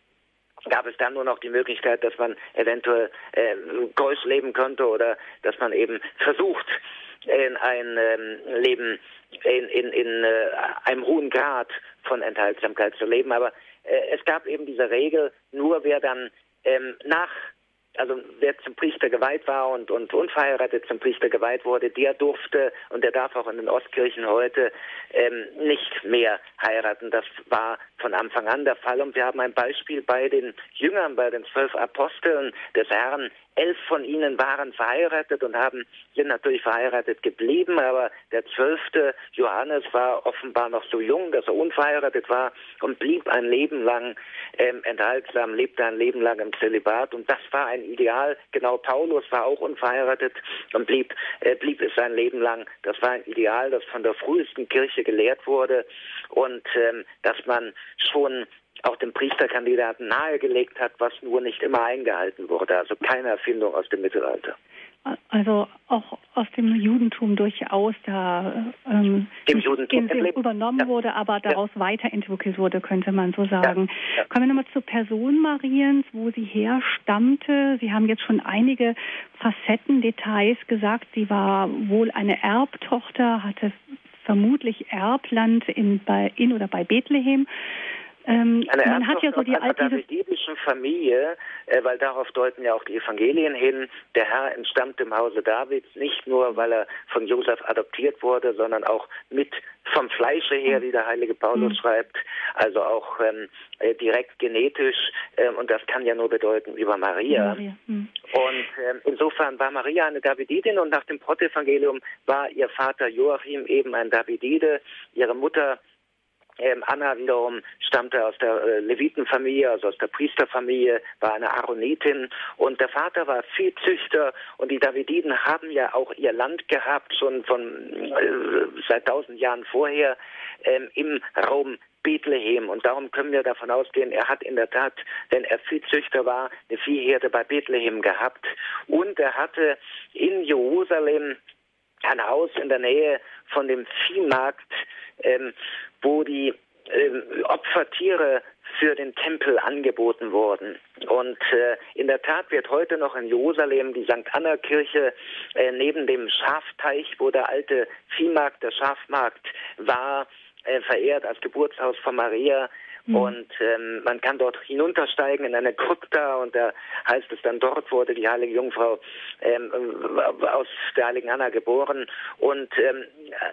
gab es dann nur noch die Möglichkeit, dass man eventuell äh, Golf leben könnte oder dass man eben versucht, in ein ähm, Leben in, in, in äh, einem hohen Grad von Enthaltsamkeit zu leben. Aber es gab eben diese Regel, nur wer dann ähm, nach also wer zum Priester geweiht war und, und unverheiratet zum Priester geweiht wurde, der durfte und der darf auch in den Ostkirchen heute ähm, nicht mehr heiraten. Das war von Anfang an der Fall und wir haben ein Beispiel bei den Jüngern, bei den zwölf Aposteln des Herrn, Elf von ihnen waren verheiratet und haben, sind natürlich verheiratet geblieben, aber der zwölfte Johannes war offenbar noch so jung, dass er unverheiratet war und blieb ein Leben lang ähm, enthaltsam, lebte ein Leben lang im Zölibat und das war ein Ideal. Genau Paulus war auch unverheiratet und blieb, äh, blieb es sein Leben lang. Das war ein Ideal, das von der frühesten Kirche gelehrt wurde und ähm, dass man schon auch dem Priesterkandidaten nahegelegt hat, was nur nicht immer eingehalten wurde. Also keine Erfindung aus dem Mittelalter. Also auch aus dem Judentum durchaus da ähm, Im Judentum übernommen ja. wurde, aber daraus ja. weiterentwickelt wurde, könnte man so sagen. Ja. Kommen wir nochmal zur Person Mariens, wo sie herstammte. Sie haben jetzt schon einige Facetten, Details gesagt. Sie war wohl eine Erbtochter, hatte vermutlich Erbland in, bei, in oder bei Bethlehem. Ähm, man hat ja so die einer davidischen Familie, äh, weil darauf deuten ja auch die Evangelien hin. Der Herr entstammt dem Hause Davids nicht nur, weil er von Josef adoptiert wurde, sondern auch mit vom Fleische her, wie der heilige Paulus mhm. schreibt, also auch ähm, äh, direkt genetisch. Ähm, und das kann ja nur bedeuten über Maria. Maria. Mhm. Und ähm, insofern war Maria eine Davididin und nach dem Prottevangelium war ihr Vater Joachim eben ein Davidide, ihre Mutter Anna wiederum stammte aus der äh, Levitenfamilie, also aus der Priesterfamilie, war eine Aaronitin und der Vater war Viehzüchter und die Davididen haben ja auch ihr Land gehabt, schon von äh, seit tausend Jahren vorher ähm, im Raum Bethlehem. Und darum können wir davon ausgehen, er hat in der Tat, wenn er Viehzüchter war, eine Viehherde bei Bethlehem gehabt. Und er hatte in Jerusalem ein Haus in der Nähe von dem Viehmarkt, ähm, wo die äh, Opfertiere für den Tempel angeboten wurden. Und äh, in der Tat wird heute noch in Jerusalem die St. Anna Kirche äh, neben dem Schafteich, wo der alte Viehmarkt, der Schafmarkt war, äh, verehrt als Geburtshaus von Maria Mhm. Und ähm, man kann dort hinuntersteigen in eine Krypta und da heißt es dann, dort wurde die heilige Jungfrau ähm, aus der heiligen Anna geboren und ähm,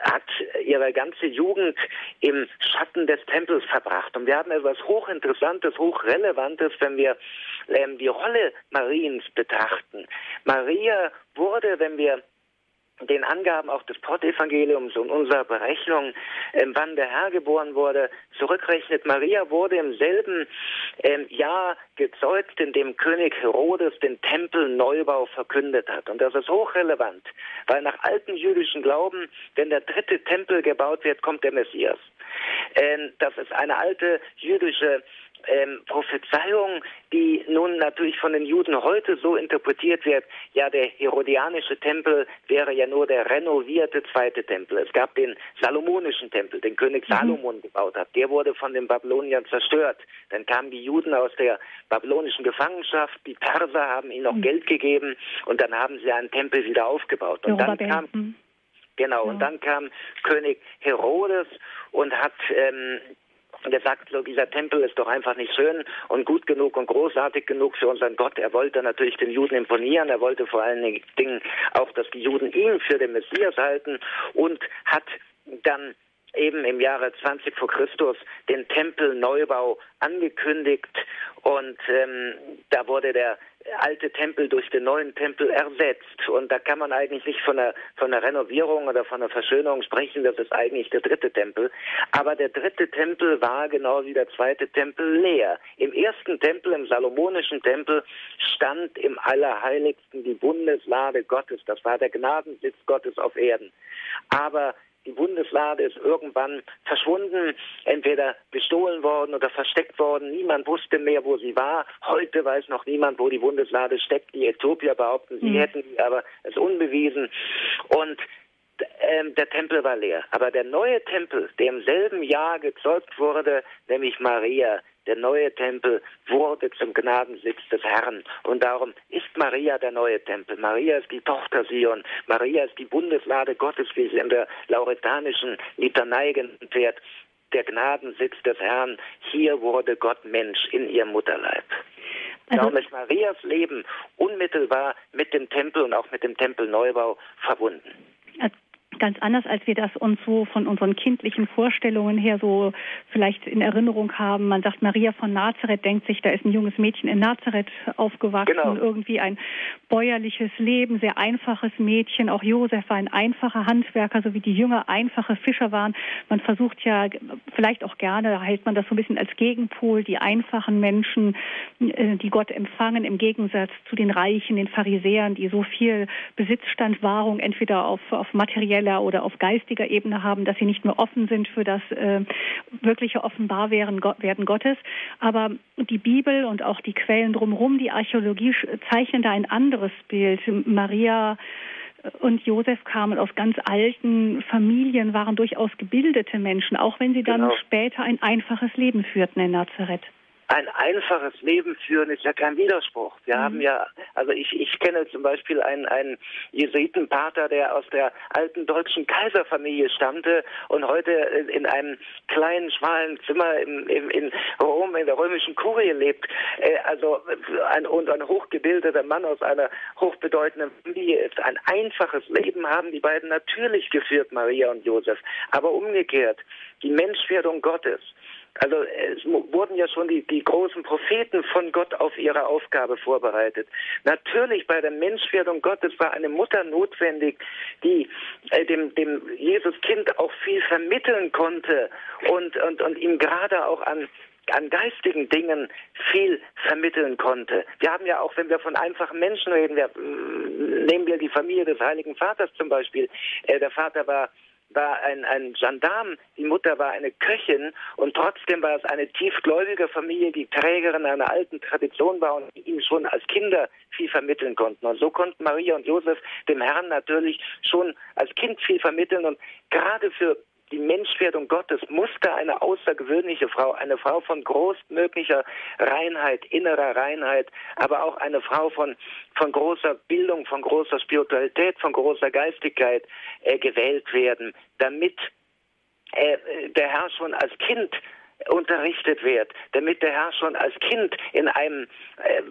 hat ihre ganze Jugend im Schatten des Tempels verbracht. Und wir haben etwas hochinteressantes, hochrelevantes, wenn wir ähm, die Rolle Mariens betrachten. Maria wurde, wenn wir den Angaben auch des Pottevangeliums und unserer Berechnung, ähm, wann der Herr geboren wurde, zurückrechnet. Maria wurde im selben ähm, Jahr gezeugt, in dem König Herodes den Tempelneubau verkündet hat. Und das ist hochrelevant, weil nach alten jüdischen Glauben, wenn der dritte Tempel gebaut wird, kommt der Messias. Ähm, das ist eine alte jüdische ähm, Prophezeiung, die nun natürlich von den Juden heute so interpretiert wird, ja, der herodianische Tempel wäre ja nur der renovierte zweite Tempel. Es gab den salomonischen Tempel, den König mhm. Salomon gebaut hat. Der wurde von den Babyloniern zerstört. Dann kamen die Juden aus der babylonischen Gefangenschaft, die Perser haben ihnen noch mhm. Geld gegeben und dann haben sie einen Tempel wieder aufgebaut. Und dann kam, mhm. Genau, ja. und dann kam König Herodes und hat ähm, und er sagt, so, dieser Tempel ist doch einfach nicht schön und gut genug und großartig genug für unseren Gott. Er wollte natürlich den Juden imponieren. Er wollte vor allen Dingen auch, dass die Juden ihn für den Messias halten und hat dann eben im Jahre 20 vor Christus den Tempelneubau angekündigt und ähm, da wurde der alte Tempel durch den neuen Tempel ersetzt. Und da kann man eigentlich nicht von einer, von einer Renovierung oder von einer Verschönerung sprechen. Das ist eigentlich der dritte Tempel. Aber der dritte Tempel war genau wie der zweite Tempel leer. Im ersten Tempel, im salomonischen Tempel, stand im Allerheiligsten die Bundeslade Gottes. Das war der Gnadensitz Gottes auf Erden. Aber die Bundeslade ist irgendwann verschwunden, entweder gestohlen worden oder versteckt worden. Niemand wusste mehr, wo sie war. Heute weiß noch niemand, wo die Bundeslade steckt. Die Äthiopier behaupten, sie mhm. hätten sie, aber es ist unbewiesen. Und ähm, der Tempel war leer. Aber der neue Tempel, der im selben Jahr gezeugt wurde, nämlich Maria, der neue Tempel wurde zum Gnadensitz des Herrn. Und darum ist Maria der neue Tempel. Maria ist die Tochter Sion. Maria ist die Bundeslade Gottes, wie sie in der lauretanischen Litanei genannt wird. der Gnadensitz des Herrn. Hier wurde Gott Mensch in ihrem Mutterleib. Also, Darum ist Marias Leben unmittelbar mit dem Tempel und auch mit dem Tempelneubau verbunden ganz anders, als wir das uns so von unseren kindlichen Vorstellungen her so vielleicht in Erinnerung haben. Man sagt, Maria von Nazareth denkt sich, da ist ein junges Mädchen in Nazareth aufgewachsen, genau. irgendwie ein bäuerliches Leben, sehr einfaches Mädchen. Auch Josef war ein einfacher Handwerker, so wie die Jünger einfache Fischer waren. Man versucht ja vielleicht auch gerne, hält man das so ein bisschen als Gegenpol, die einfachen Menschen, äh, die Gott empfangen, im Gegensatz zu den Reichen, den Pharisäern, die so viel Besitzstandwahrung entweder auf, auf materielle materieller oder auf geistiger Ebene haben, dass sie nicht mehr offen sind für das äh, wirkliche Offenbarwerden werden Gottes. Aber die Bibel und auch die Quellen drumherum, die Archäologie zeichnen da ein anderes Bild. Maria und Josef kamen aus ganz alten Familien, waren durchaus gebildete Menschen, auch wenn sie dann genau. später ein einfaches Leben führten in Nazareth ein einfaches Leben führen ist ja kein Widerspruch. Wir mhm. haben ja, also ich, ich kenne zum Beispiel einen, einen Jesuitenpater, der aus der alten deutschen Kaiserfamilie stammte und heute in einem kleinen, schmalen Zimmer in, in, in Rom, in der römischen Kurie lebt. Äh, also ein, und ein hochgebildeter Mann aus einer hochbedeutenden Familie ist. Ein einfaches Leben haben die beiden natürlich geführt, Maria und Josef. Aber umgekehrt, die Menschwerdung Gottes, also es wurden ja schon die, die großen Propheten von Gott auf ihre Aufgabe vorbereitet. Natürlich bei der Menschwerdung Gottes war eine Mutter notwendig, die äh, dem, dem Jesuskind auch viel vermitteln konnte und, und, und ihm gerade auch an an geistigen Dingen viel vermitteln konnte. Wir haben ja auch, wenn wir von einfachen Menschen reden, wir, äh, nehmen wir die Familie des Heiligen Vaters zum Beispiel. Äh, der Vater war war ein, ein Gendarm, die Mutter war eine Köchin und trotzdem war es eine tiefgläubige Familie, die Trägerin einer alten Tradition war und ihm schon als Kinder viel vermitteln konnten. Und so konnten Maria und Josef dem Herrn natürlich schon als Kind viel vermitteln und gerade für die Menschwerdung Gottes musste eine außergewöhnliche Frau, eine Frau von großmöglicher Reinheit, innerer Reinheit, aber auch eine Frau von, von großer Bildung, von großer Spiritualität, von großer Geistigkeit äh, gewählt werden, damit äh, der Herr schon als Kind unterrichtet wird, damit der Herr schon als Kind in einem äh,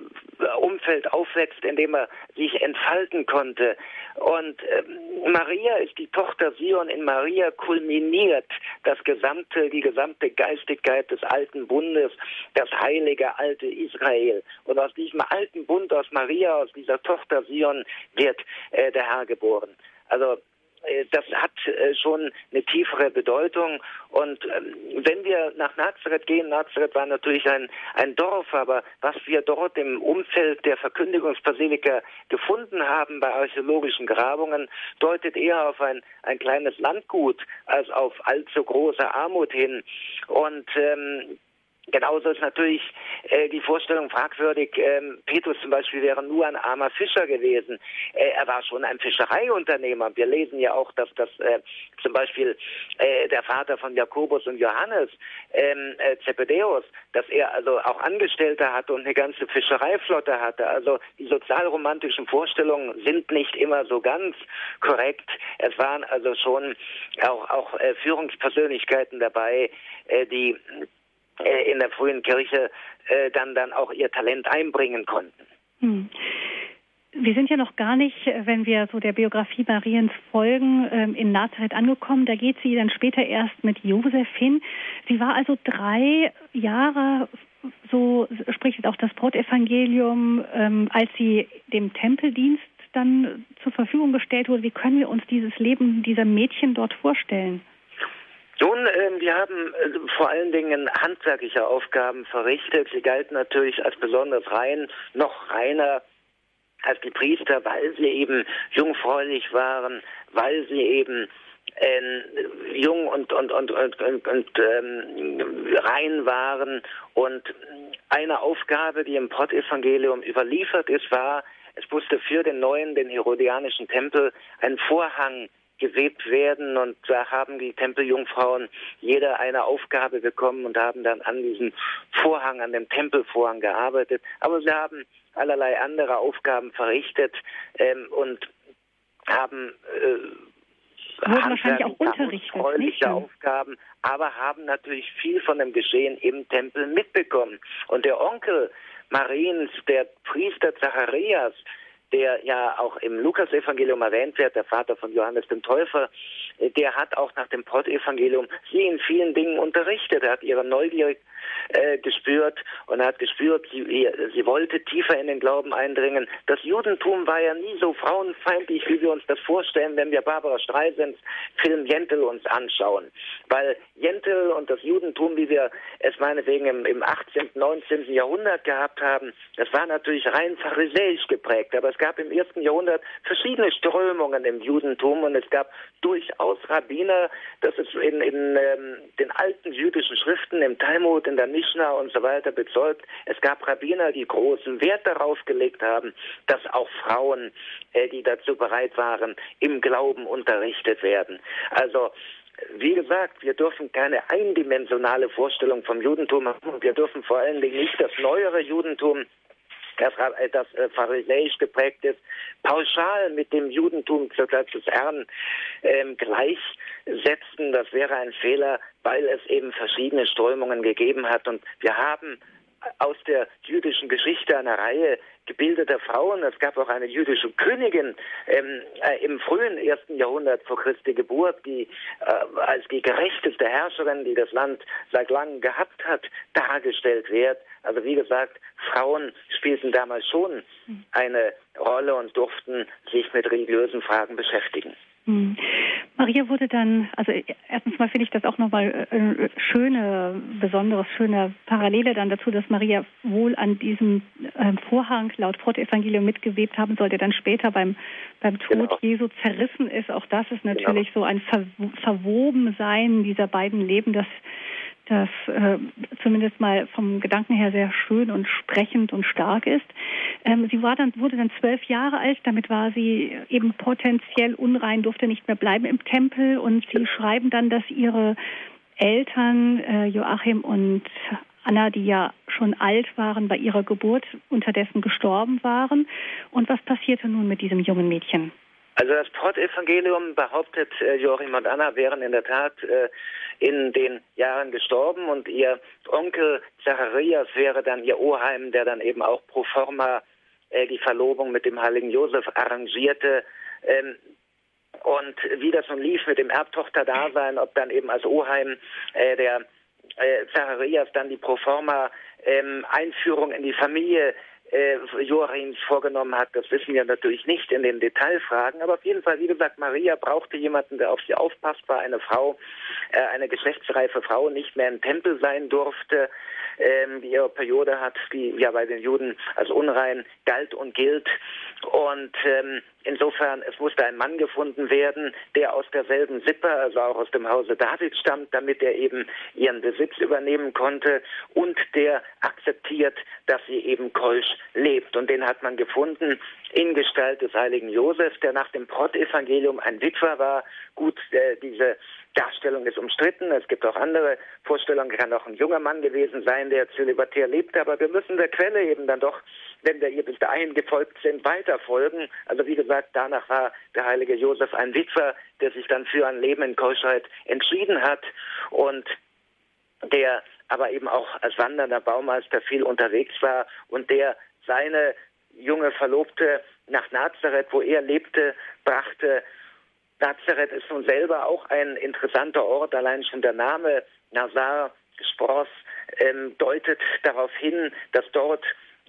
Umfeld aufwächst, in dem er sich entfalten konnte. Und äh, Maria ist die Tochter Sion. In Maria kulminiert das gesamte, die gesamte Geistigkeit des alten Bundes, das heilige alte Israel. Und aus diesem alten Bund, aus Maria, aus dieser Tochter Sion, wird äh, der Herr geboren. Also das hat äh, schon eine tiefere Bedeutung. Und ähm, wenn wir nach Nazareth gehen, Nazareth war natürlich ein, ein Dorf, aber was wir dort im Umfeld der Verkündigungsbasilika gefunden haben bei archäologischen Grabungen, deutet eher auf ein, ein kleines Landgut als auf allzu große Armut hin. Und ähm, Genauso ist natürlich äh, die Vorstellung fragwürdig. Ähm, Petrus zum Beispiel wäre nur ein armer Fischer gewesen. Äh, er war schon ein Fischereiunternehmer. Wir lesen ja auch, dass das äh, zum Beispiel äh, der Vater von Jakobus und Johannes, ähm, äh, Zebedeus, dass er also auch Angestellte hatte und eine ganze Fischereiflotte hatte. Also die sozialromantischen Vorstellungen sind nicht immer so ganz korrekt. Es waren also schon auch, auch äh, Führungspersönlichkeiten dabei, äh, die äh, in der frühen Kirche äh, dann, dann auch ihr Talent einbringen konnten. Hm. Wir sind ja noch gar nicht, wenn wir so der Biografie Mariens folgen, ähm, in Nazareth angekommen. Da geht sie dann später erst mit Josef hin. Sie war also drei Jahre, so spricht auch das Brotevangelium, ähm, als sie dem Tempeldienst dann zur Verfügung gestellt wurde. Wie können wir uns dieses Leben dieser Mädchen dort vorstellen? Nun, äh, wir haben äh, vor allen Dingen handwerkliche Aufgaben verrichtet. Sie galten natürlich als besonders rein, noch reiner als die Priester, weil sie eben jungfräulich waren, weil sie eben äh, jung und, und, und, und, und, und ähm, rein waren. Und eine Aufgabe, die im Pottevangelium überliefert ist, war, es musste für den neuen, den herodianischen Tempel ein Vorhang gewebt werden und da haben die Tempeljungfrauen jeder eine Aufgabe bekommen und haben dann an diesem Vorhang, an dem Tempelvorhang gearbeitet. Aber sie haben allerlei andere Aufgaben verrichtet ähm, und haben äh, wurden wahrscheinlich auch unterrichtet. Nicht? Aufgaben, aber haben natürlich viel von dem Geschehen im Tempel mitbekommen. Und der Onkel Mariens, der Priester Zacharias, der ja auch im Lukasevangelium erwähnt wird, der Vater von Johannes dem Täufer, äh, der hat auch nach dem Pottevangelium sie in vielen Dingen unterrichtet. Er hat ihre Neugier äh, gespürt und er hat gespürt, sie, sie wollte tiefer in den Glauben eindringen. Das Judentum war ja nie so frauenfeindlich, wie wir uns das vorstellen, wenn wir Barbara Streisands Film Jentel uns anschauen. Weil Jentel und das Judentum, wie wir es meinetwegen im, im 18., 19. Jahrhundert gehabt haben, das war natürlich rein pharisäisch geprägt. Aber es gab im ersten Jahrhundert verschiedene Strömungen im Judentum und es gab durchaus Rabbiner, das ist in, in ähm, den alten jüdischen Schriften, im Talmud, in der Mishnah und so weiter bezeugt. Es gab Rabbiner, die großen Wert darauf gelegt haben, dass auch Frauen, äh, die dazu bereit waren, im Glauben unterrichtet werden. Also wie gesagt, wir dürfen keine eindimensionale Vorstellung vom Judentum haben und wir dürfen vor allen Dingen nicht das neuere Judentum das, äh, das äh, pharisäisch geprägt ist, pauschal mit dem Judentum des Herrn ähm, gleichsetzen. Das wäre ein Fehler, weil es eben verschiedene Strömungen gegeben hat. Und wir haben aus der jüdischen Geschichte eine Reihe gebildeter Frauen. Es gab auch eine jüdische Königin ähm, äh, im frühen ersten Jahrhundert vor Christi Geburt, die äh, als die gerechteste Herrscherin, die das Land seit langem gehabt hat, dargestellt wird. Also wie gesagt, Frauen spielten damals schon eine Rolle und durften sich mit religiösen Fragen beschäftigen. Hm. Maria wurde dann, also erstens mal finde ich das auch nochmal äh, schöne, besonderes, schöne Parallele dann dazu, dass Maria wohl an diesem äh, Vorhang laut Protoevangelium mitgewebt haben sollte, dann später beim, beim Tod genau. Jesu zerrissen ist. Auch das ist natürlich genau. so ein Ver Verwobensein dieser beiden Leben, das das äh, zumindest mal vom Gedanken her sehr schön und sprechend und stark ist. Ähm, sie war dann, wurde dann zwölf Jahre alt, damit war sie eben potenziell unrein, durfte nicht mehr bleiben im Tempel und sie schreiben dann, dass ihre Eltern äh, Joachim und Anna, die ja schon alt waren bei ihrer Geburt, unterdessen gestorben waren. Und was passierte nun mit diesem jungen Mädchen? Also das Portevangelium behauptet, äh, Joachim und Anna wären in der Tat äh, in den Jahren gestorben und ihr Onkel Zacharias wäre dann ihr Oheim, der dann eben auch pro forma äh, die Verlobung mit dem heiligen Josef arrangierte. Ähm, und wie das nun lief mit dem Erbtochter-Dasein, ob dann eben als Oheim der Zacharias dann die Proforma ähm, Einführung in die Familie äh, Joachims vorgenommen hat, das wissen wir natürlich nicht in den Detailfragen, aber auf jeden Fall, wie gesagt, Maria brauchte jemanden, der auf sie aufpasst, war eine Frau, äh, eine geschlechtsreife Frau, nicht mehr im Tempel sein durfte, ähm, die ihre Periode hat, die ja bei den Juden als unrein galt und gilt. Und ähm, insofern, es musste ein Mann gefunden werden, der aus derselben Sippe, also auch aus dem Hause David stammt, damit er eben ihren Besitz übernehmen konnte und der akzeptiert, dass sie eben keusch lebt. Und den hat man gefunden in Gestalt des heiligen Josef, der nach dem Prott-Evangelium ein Witwer war. Gut, äh, diese Darstellung ist umstritten. Es gibt auch andere Vorstellungen. Kann auch ein junger Mann gewesen sein, der zölibatär lebte. Aber wir müssen der Quelle eben dann doch, wenn wir ihr bis dahin gefolgt sind, weiter folgen. Also wie gesagt, danach war der heilige Josef ein Witwer, der sich dann für ein Leben in Keuschheit entschieden hat und der aber eben auch als wandernder Baumeister viel unterwegs war und der seine junge Verlobte nach Nazareth, wo er lebte, brachte. Nazareth ist nun selber auch ein interessanter Ort, allein schon der Name Nazar, Spross, ähm, deutet darauf hin, dass dort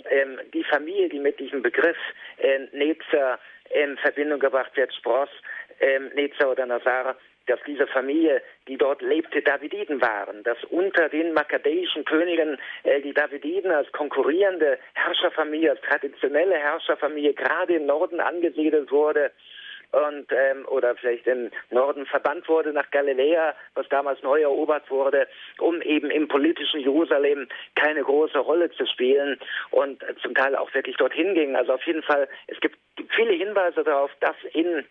ähm, die Familie, die mit diesem Begriff äh, Netzer in Verbindung gebracht wird, Spross, ähm, Netzer oder Nazar, dass diese Familie, die dort lebte, Davididen waren, dass unter den makkabäischen Königen äh, die Davididen als konkurrierende Herrscherfamilie, als traditionelle Herrscherfamilie gerade im Norden angesiedelt wurde und ähm, oder vielleicht im Norden verbannt wurde nach Galiläa, was damals neu erobert wurde, um eben im politischen Jerusalem keine große Rolle zu spielen und zum Teil auch wirklich dorthin ging. Also auf jeden Fall, es gibt viele Hinweise darauf, dass in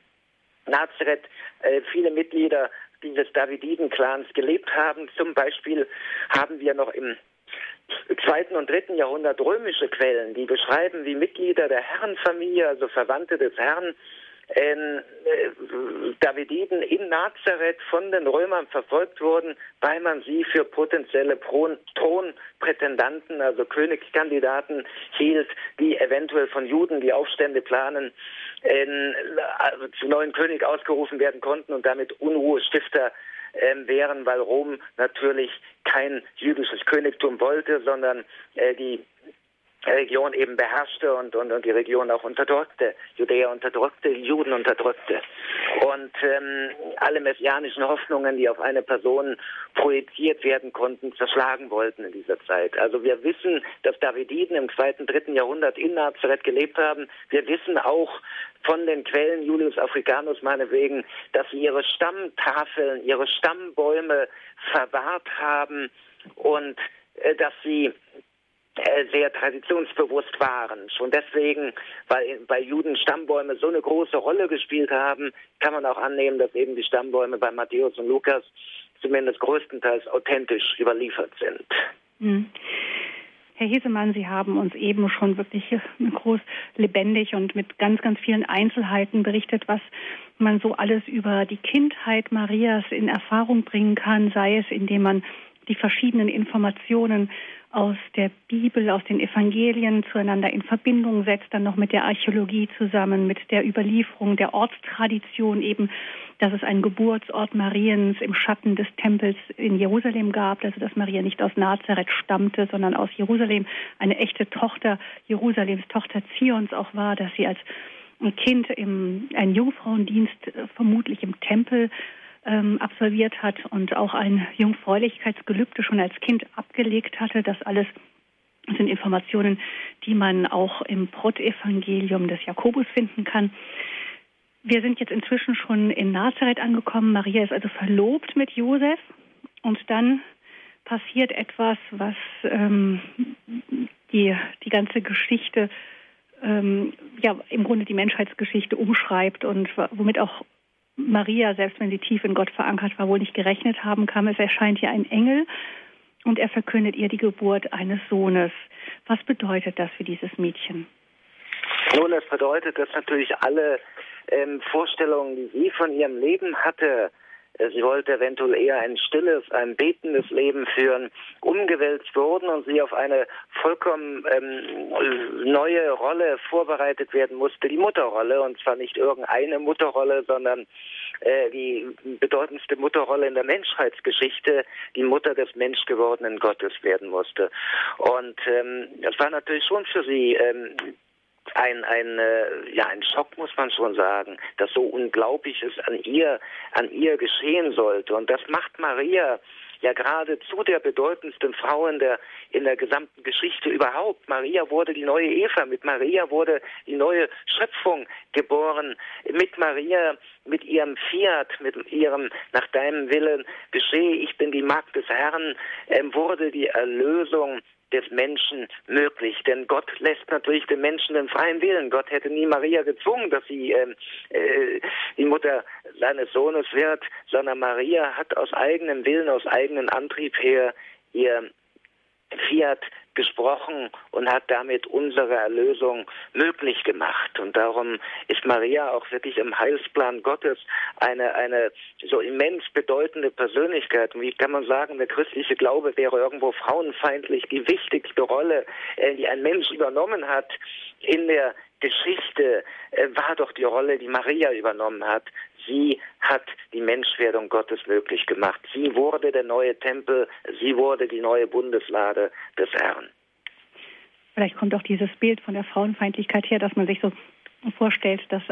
Nazareth äh, viele Mitglieder dieses Davididen-Clans gelebt haben. Zum Beispiel haben wir noch im zweiten und dritten Jahrhundert römische Quellen, die beschreiben, wie Mitglieder der Herrenfamilie, also Verwandte des Herrn, äh, Davididen in Nazareth von den Römern verfolgt wurden, weil man sie für potenzielle Thronprätendanten, also Königskandidaten hielt, die eventuell von Juden, die Aufstände planen, äh, zu neuen König ausgerufen werden konnten und damit Unruhestifter äh, wären, weil Rom natürlich kein jüdisches Königtum wollte, sondern äh, die Region eben beherrschte und, und, und die Region auch unterdrückte, Judäa unterdrückte, Juden unterdrückte. Und ähm, alle messianischen Hoffnungen, die auf eine Person projiziert werden konnten, zerschlagen wollten in dieser Zeit. Also wir wissen, dass Davididen im zweiten, dritten Jahrhundert in Nazareth gelebt haben. Wir wissen auch von den Quellen Julius Africanus meinetwegen, dass sie ihre Stammtafeln, ihre Stammbäume verwahrt haben und äh, dass sie sehr traditionsbewusst waren. Schon deswegen, weil bei Juden Stammbäume so eine große Rolle gespielt haben, kann man auch annehmen, dass eben die Stammbäume bei Matthäus und Lukas zumindest größtenteils authentisch überliefert sind. Mhm. Herr Hesemann, Sie haben uns eben schon wirklich groß lebendig und mit ganz, ganz vielen Einzelheiten berichtet, was man so alles über die Kindheit Marias in Erfahrung bringen kann, sei es indem man die verschiedenen Informationen aus der Bibel, aus den Evangelien zueinander in Verbindung setzt, dann noch mit der Archäologie zusammen, mit der Überlieferung der Ortstradition eben, dass es einen Geburtsort Mariens im Schatten des Tempels in Jerusalem gab, also dass Maria nicht aus Nazareth stammte, sondern aus Jerusalem, eine echte Tochter Jerusalems, Tochter Zions auch war, dass sie als Kind im, einen Jungfrauendienst äh, vermutlich im Tempel ähm, absolviert hat und auch ein Jungfräulichkeitsgelübde schon als Kind abgelegt hatte. Das alles sind Informationen, die man auch im Protevangelium des Jakobus finden kann. Wir sind jetzt inzwischen schon in Nazareth angekommen. Maria ist also verlobt mit Josef und dann passiert etwas, was ähm, die, die ganze Geschichte, ähm, ja, im Grunde die Menschheitsgeschichte umschreibt und womit auch Maria, selbst wenn sie tief in Gott verankert war, wohl nicht gerechnet haben kam. Es erscheint ihr ein Engel und er verkündet ihr die Geburt eines Sohnes. Was bedeutet das für dieses Mädchen? Nun, es bedeutet, dass natürlich alle ähm, Vorstellungen, die sie von ihrem Leben hatte, sie wollte eventuell eher ein stilles, ein betendes Leben führen, umgewälzt wurden und sie auf eine vollkommen ähm, neue Rolle vorbereitet werden musste, die Mutterrolle, und zwar nicht irgendeine Mutterrolle, sondern äh, die bedeutendste Mutterrolle in der Menschheitsgeschichte, die Mutter des menschgewordenen Gottes werden musste. Und ähm, das war natürlich schon für sie ähm, ein, ein, äh, ja, ein Schock, muss man schon sagen, dass so Unglaubliches an ihr, an ihr geschehen sollte. Und das macht Maria ja gerade zu der bedeutendsten Frau in der, in der gesamten Geschichte überhaupt. Maria wurde die neue Eva, mit Maria wurde die neue Schöpfung geboren. Mit Maria, mit ihrem Fiat, mit ihrem nach deinem Willen geschehe, ich bin die Magd des Herrn, äh, wurde die Erlösung des Menschen möglich. Denn Gott lässt natürlich den Menschen den freien Willen. Gott hätte nie Maria gezwungen, dass sie ähm, äh, die Mutter seines Sohnes wird, sondern Maria hat aus eigenem Willen, aus eigenem Antrieb her ihr Fiat gesprochen und hat damit unsere Erlösung möglich gemacht. Und darum ist Maria auch wirklich im Heilsplan Gottes eine, eine so immens bedeutende Persönlichkeit. Und wie kann man sagen, der christliche Glaube wäre irgendwo frauenfeindlich. Die wichtigste Rolle, äh, die ein Mensch übernommen hat in der Geschichte, äh, war doch die Rolle, die Maria übernommen hat. Sie hat die Menschwerdung Gottes möglich gemacht. Sie wurde der neue Tempel, sie wurde die neue Bundeslade des Herrn. Vielleicht kommt auch dieses Bild von der Frauenfeindlichkeit her, dass man sich so vorstellt, dass,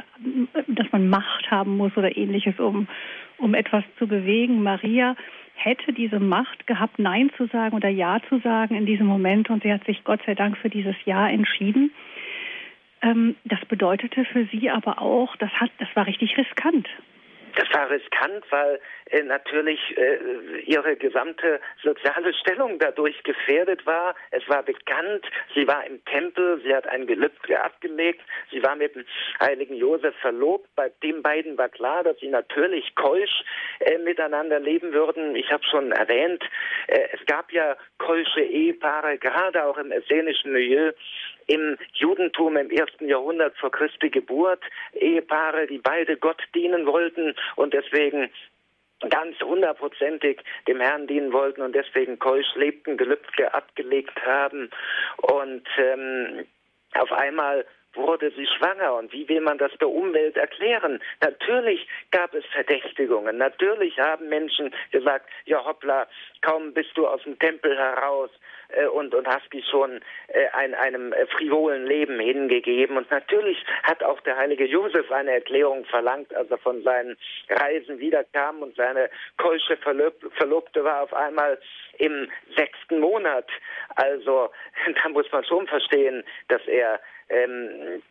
dass man Macht haben muss oder ähnliches, um, um etwas zu bewegen. Maria hätte diese Macht gehabt, Nein zu sagen oder Ja zu sagen in diesem Moment und sie hat sich Gott sei Dank für dieses Ja entschieden. Ähm, das bedeutete für sie aber auch, das, hat, das war richtig riskant. Das war riskant, weil äh, natürlich äh, ihre gesamte soziale Stellung dadurch gefährdet war. Es war bekannt, sie war im Tempel, sie hat ein Gelübde abgelegt, sie war mit dem heiligen Josef verlobt. Bei den beiden war klar, dass sie natürlich keusch äh, miteinander leben würden. Ich habe schon erwähnt, äh, es gab ja keusche Ehepaare, gerade auch im essenischen Milieu, im Judentum im ersten Jahrhundert vor Christi Geburt Ehepaare, die beide Gott dienen wollten und deswegen ganz hundertprozentig dem Herrn dienen wollten und deswegen keusch lebten, Gelübde abgelegt haben. Und ähm, auf einmal wurde sie schwanger. Und wie will man das der Umwelt erklären? Natürlich gab es Verdächtigungen, natürlich haben Menschen gesagt, ja hoppla, kaum bist du aus dem Tempel heraus äh, und, und dich schon äh, ein, einem äh, frivolen Leben hingegeben und natürlich hat auch der heilige Josef eine Erklärung verlangt, als er von seinen Reisen wiederkam und seine keusche Verlob Verlobte war auf einmal im sechsten Monat. Also da muss man schon verstehen, dass er ähm,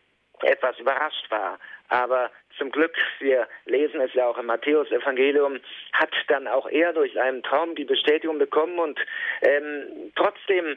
etwas überrascht war. Aber zum Glück, wir lesen es ja auch im Matthäus-Evangelium, hat dann auch er durch einen Traum die Bestätigung bekommen und ähm, trotzdem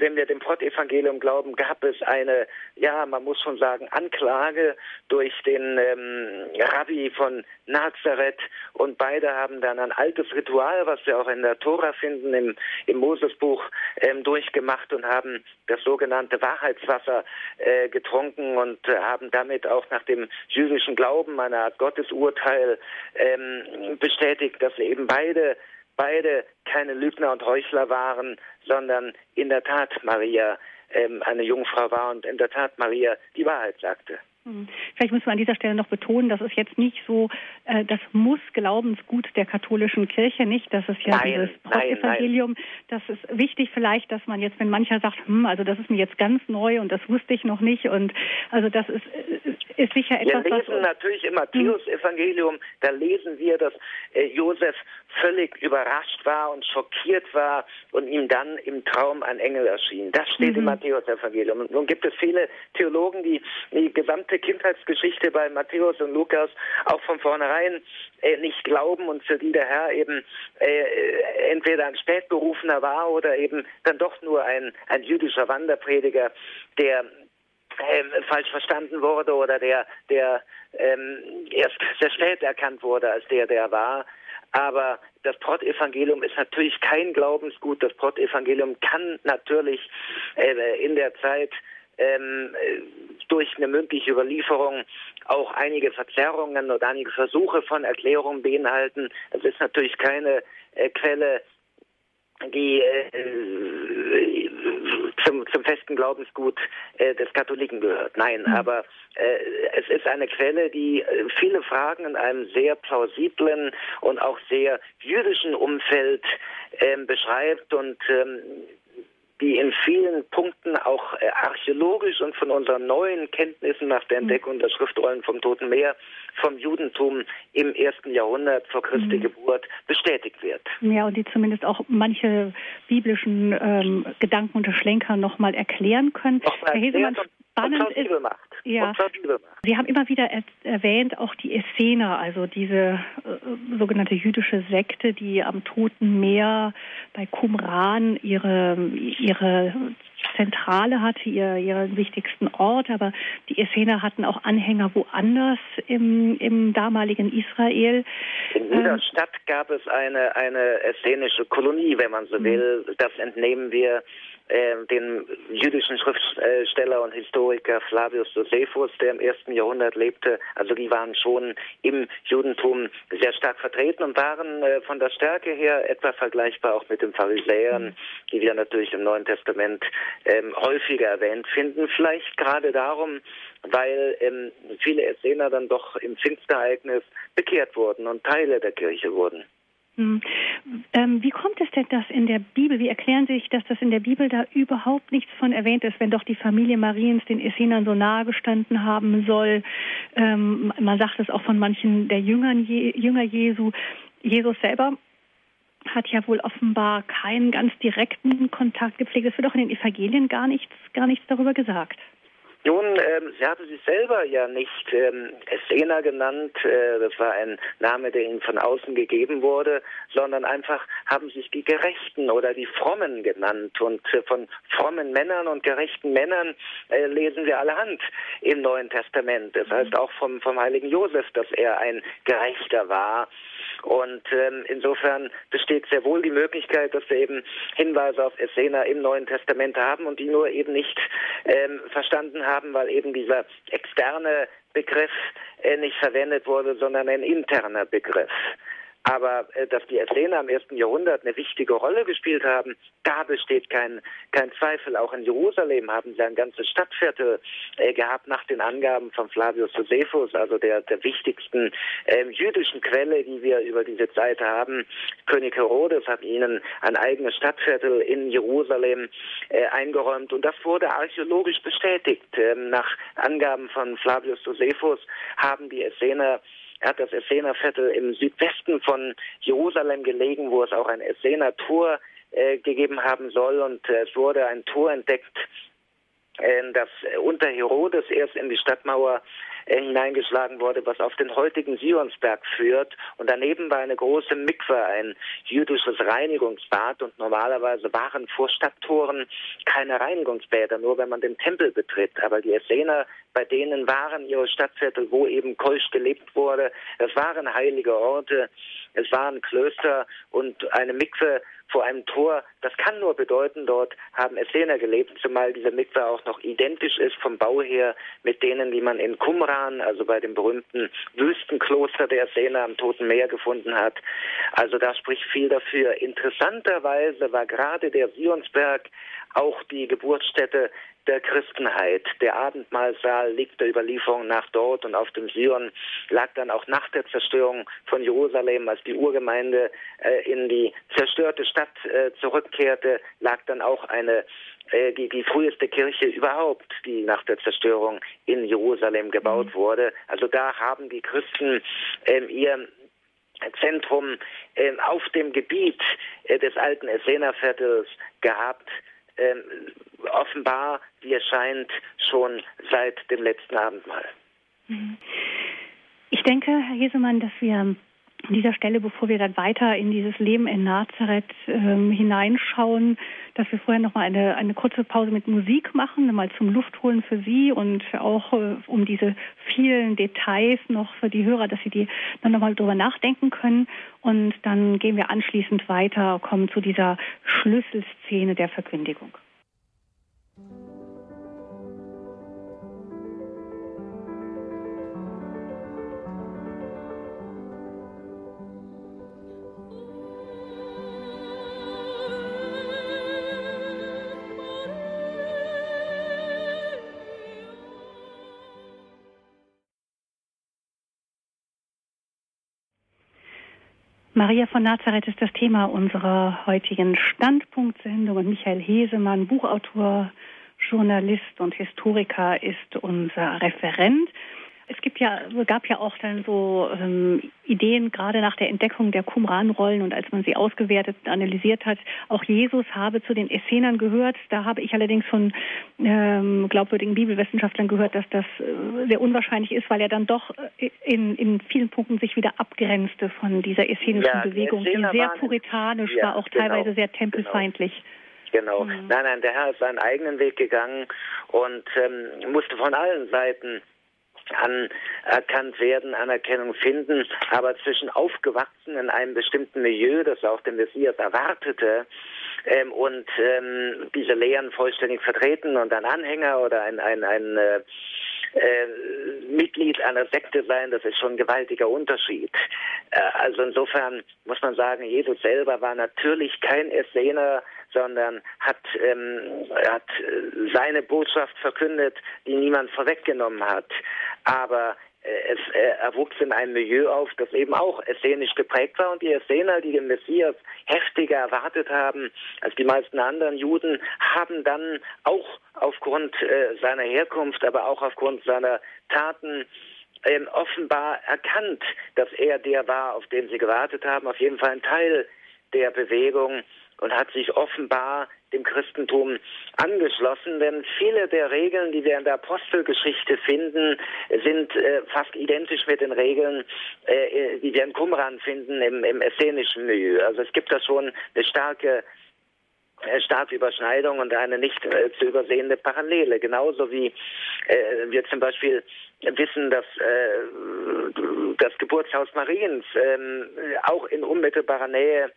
wenn wir dem Pott-Evangelium glauben, gab es eine, ja, man muss schon sagen, Anklage durch den ähm, Rabbi von Nazareth. Und beide haben dann ein altes Ritual, was wir auch in der Tora finden, im, im Mosesbuch, ähm, durchgemacht und haben das sogenannte Wahrheitswasser äh, getrunken und äh, haben damit auch nach dem jüdischen Glauben eine Art Gottesurteil ähm, bestätigt, dass eben beide beide keine Lügner und Heuchler waren, sondern in der Tat Maria ähm, eine Jungfrau war und in der Tat Maria die Wahrheit sagte. Hm. Vielleicht müssen wir an dieser Stelle noch betonen, dass es jetzt nicht so äh, das muss Glaubensgut der katholischen Kirche nicht. Das ist ja nein, dieses Evangelium. Das ist wichtig vielleicht, dass man jetzt, wenn mancher sagt, hm, also das ist mir jetzt ganz neu und das wusste ich noch nicht und also das ist, äh, ist sicher etwas. Wir lesen was, natürlich im Matthäus-Evangelium, da lesen wir, dass äh, Josef völlig überrascht war und schockiert war und ihm dann im Traum ein Engel erschien. Das steht mhm. im Matthäus-Evangelium. Und nun gibt es viele Theologen, die die gesamte Kindheitsgeschichte bei Matthäus und Lukas auch von vornherein äh, nicht glauben und für die der Herr eben äh, entweder ein Spätberufener war oder eben dann doch nur ein, ein jüdischer Wanderprediger, der ähm, falsch verstanden wurde oder der, der ähm, erst sehr spät erkannt wurde als der, der war. Aber das Pott-Evangelium ist natürlich kein Glaubensgut. Das Pott-Evangelium kann natürlich äh, in der Zeit ähm, durch eine mündliche Überlieferung auch einige Verzerrungen oder einige Versuche von Erklärungen beinhalten. Es ist natürlich keine äh, Quelle, die äh, zum, zum festen Glaubensgut äh, des Katholiken gehört. Nein, mhm. aber äh, es ist eine Quelle, die äh, viele Fragen in einem sehr plausiblen und auch sehr jüdischen Umfeld ähm, beschreibt und ähm, die in vielen Punkten auch äh, archäologisch und von unseren neuen Kenntnissen nach der. Entdeckung der Schriftrollen vom Toten Meer vom Judentum im ersten Jahrhundert vor Christi mhm. Geburt bestätigt wird. Ja, und die zumindest auch manche biblischen ähm, Gedanken und Schlenker nochmal erklären können. Herr Hesemann, spannend ist. Ja, Sie haben immer wieder er erwähnt, auch die Essener, also diese äh, sogenannte jüdische Sekte, die am Toten Meer bei Qumran ihre, ihre Zentrale hatte, ihr, ihren wichtigsten Ort, aber die Essener hatten auch Anhänger woanders im, im damaligen Israel. In jeder ähm, Stadt gab es eine, eine essenische Kolonie, wenn man so mhm. will. Das entnehmen wir äh, den jüdischen Schriftsteller und Historiker Flavius Josephus, der im ersten Jahrhundert lebte. Also die waren schon im Judentum sehr stark vertreten und waren äh, von der Stärke her etwa vergleichbar auch mit den Pharisäern, die wir natürlich im Neuen Testament ähm, häufiger erwähnt finden. Vielleicht gerade darum, weil ähm, viele Essener dann doch im Pfingstereignis bekehrt wurden und Teile der Kirche wurden. Hm. Ähm, wie kommt es denn, dass in der Bibel, wie erklären Sie sich, dass das in der Bibel da überhaupt nichts von erwähnt ist, wenn doch die Familie Mariens den Essenern so nahe gestanden haben soll? Ähm, man sagt es auch von manchen der Jüngern, Jünger Jesu. Jesus selber hat ja wohl offenbar keinen ganz direkten Kontakt gepflegt. Es wird auch in den Evangelien gar nichts, gar nichts darüber gesagt. Nun, ähm, sie hatte sich selber ja nicht ähm, Essener genannt, äh, das war ein Name, der ihnen von außen gegeben wurde, sondern einfach haben sich die Gerechten oder die Frommen genannt. Und äh, von frommen Männern und gerechten Männern äh, lesen wir allerhand im Neuen Testament. Das heißt auch vom, vom heiligen Josef, dass er ein Gerechter war. Und ähm, insofern besteht sehr wohl die Möglichkeit, dass wir eben Hinweise auf Essener im Neuen Testament haben und die nur eben nicht ähm, verstanden haben, weil eben dieser externe Begriff äh, nicht verwendet wurde, sondern ein interner Begriff. Aber äh, dass die Essener im ersten Jahrhundert eine wichtige Rolle gespielt haben, da besteht kein, kein Zweifel. Auch in Jerusalem haben sie ein ganzes Stadtviertel äh, gehabt nach den Angaben von Flavius Josephus, also der, der wichtigsten äh, jüdischen Quelle, die wir über diese Zeit haben. König Herodes hat ihnen ein eigenes Stadtviertel in Jerusalem äh, eingeräumt und das wurde archäologisch bestätigt. Ähm, nach Angaben von Flavius Josephus haben die Essener er hat das Essener Viertel im Südwesten von Jerusalem gelegen, wo es auch ein Essener Tor äh, gegeben haben soll. Und äh, es wurde ein Tor entdeckt, äh, das unter Herodes erst in die Stadtmauer hineingeschlagen wurde, was auf den heutigen Sionsberg führt. Und daneben war eine große Mikwe, ein jüdisches Reinigungsbad. Und normalerweise waren vor Stadttoren keine Reinigungsbäder, nur wenn man den Tempel betritt. Aber die Essener, bei denen waren ihre Stadtviertel, wo eben keusch gelebt wurde. Es waren heilige Orte, es waren Klöster und eine Mikwe vor einem Tor. Das kann nur bedeuten, dort haben Essener gelebt, zumal diese Mikwe auch noch identisch ist vom Bau her mit denen, die man in Qumran, also bei dem berühmten Wüstenkloster der Essener am Toten Meer gefunden hat. Also da spricht viel dafür. Interessanterweise war gerade der Sionsberg auch die Geburtsstätte der Christenheit. Der Abendmahlsaal liegt der Überlieferung nach dort und auf dem Sion lag dann auch nach der Zerstörung von Jerusalem, als die Urgemeinde äh, in die zerstörte Stadt äh, zurückkehrte, lag dann auch eine äh, die, die früheste Kirche überhaupt, die nach der Zerstörung in Jerusalem gebaut mhm. wurde. Also da haben die Christen ähm, ihr Zentrum äh, auf dem Gebiet äh, des alten Essenerviertels gehabt ähm, offenbar, wie es scheint, schon seit dem letzten Abendmahl. Mhm. Ich denke, Herr Hesemann, dass wir an dieser Stelle, bevor wir dann weiter in dieses Leben in Nazareth ähm, hineinschauen, dass wir vorher noch mal eine, eine kurze Pause mit Musik machen, mal zum Luftholen für Sie und auch äh, um diese vielen Details noch für die Hörer, dass sie die dann noch mal drüber nachdenken können. Und dann gehen wir anschließend weiter, kommen zu dieser Schlüsselszene der Verkündigung. Maria von Nazareth ist das Thema unserer heutigen Standpunktsendung und Michael Hesemann, Buchautor, Journalist und Historiker, ist unser Referent ja, gab ja auch dann so ähm, Ideen, gerade nach der Entdeckung der Qumran-Rollen und als man sie ausgewertet und analysiert hat, auch Jesus habe zu den Essenern gehört. Da habe ich allerdings von ähm, glaubwürdigen Bibelwissenschaftlern gehört, dass das äh, sehr unwahrscheinlich ist, weil er dann doch äh, in, in vielen Punkten sich wieder abgrenzte von dieser essenischen ja, Bewegung, die sehr puritanisch ja, war, auch genau, teilweise sehr tempelfeindlich. Genau. genau. Nein, nein, der Herr ist seinen eigenen Weg gegangen und ähm, musste von allen Seiten anerkannt werden, Anerkennung finden, aber zwischen aufgewachsen in einem bestimmten Milieu, das auch der Messias erwartete, ähm, und ähm, diese Lehren vollständig vertreten und ein Anhänger oder ein, ein, ein äh, äh, Mitglied einer Sekte sein, das ist schon ein gewaltiger Unterschied. Äh, also insofern muss man sagen, Jesus selber war natürlich kein Essener, sondern hat, ähm, hat äh, seine Botschaft verkündet, die niemand vorweggenommen hat. Aber es äh, erwuchs in einem Milieu auf, das eben auch essenisch geprägt war. Und die Essener, die den Messias heftiger erwartet haben als die meisten anderen Juden, haben dann auch aufgrund äh, seiner Herkunft, aber auch aufgrund seiner Taten ähm, offenbar erkannt, dass er der war, auf den sie gewartet haben, auf jeden Fall ein Teil der Bewegung und hat sich offenbar dem Christentum angeschlossen, denn viele der Regeln, die wir in der Apostelgeschichte finden, sind äh, fast identisch mit den Regeln, äh, die wir in Qumran finden im, im essenischen Milieu. Also es gibt da schon eine starke äh, starke Überschneidung und eine nicht äh, zu übersehende Parallele. Genauso wie äh, wir zum Beispiel wissen, dass äh, das Geburtshaus Mariens, ähm, auch in unmittelbarer Nähe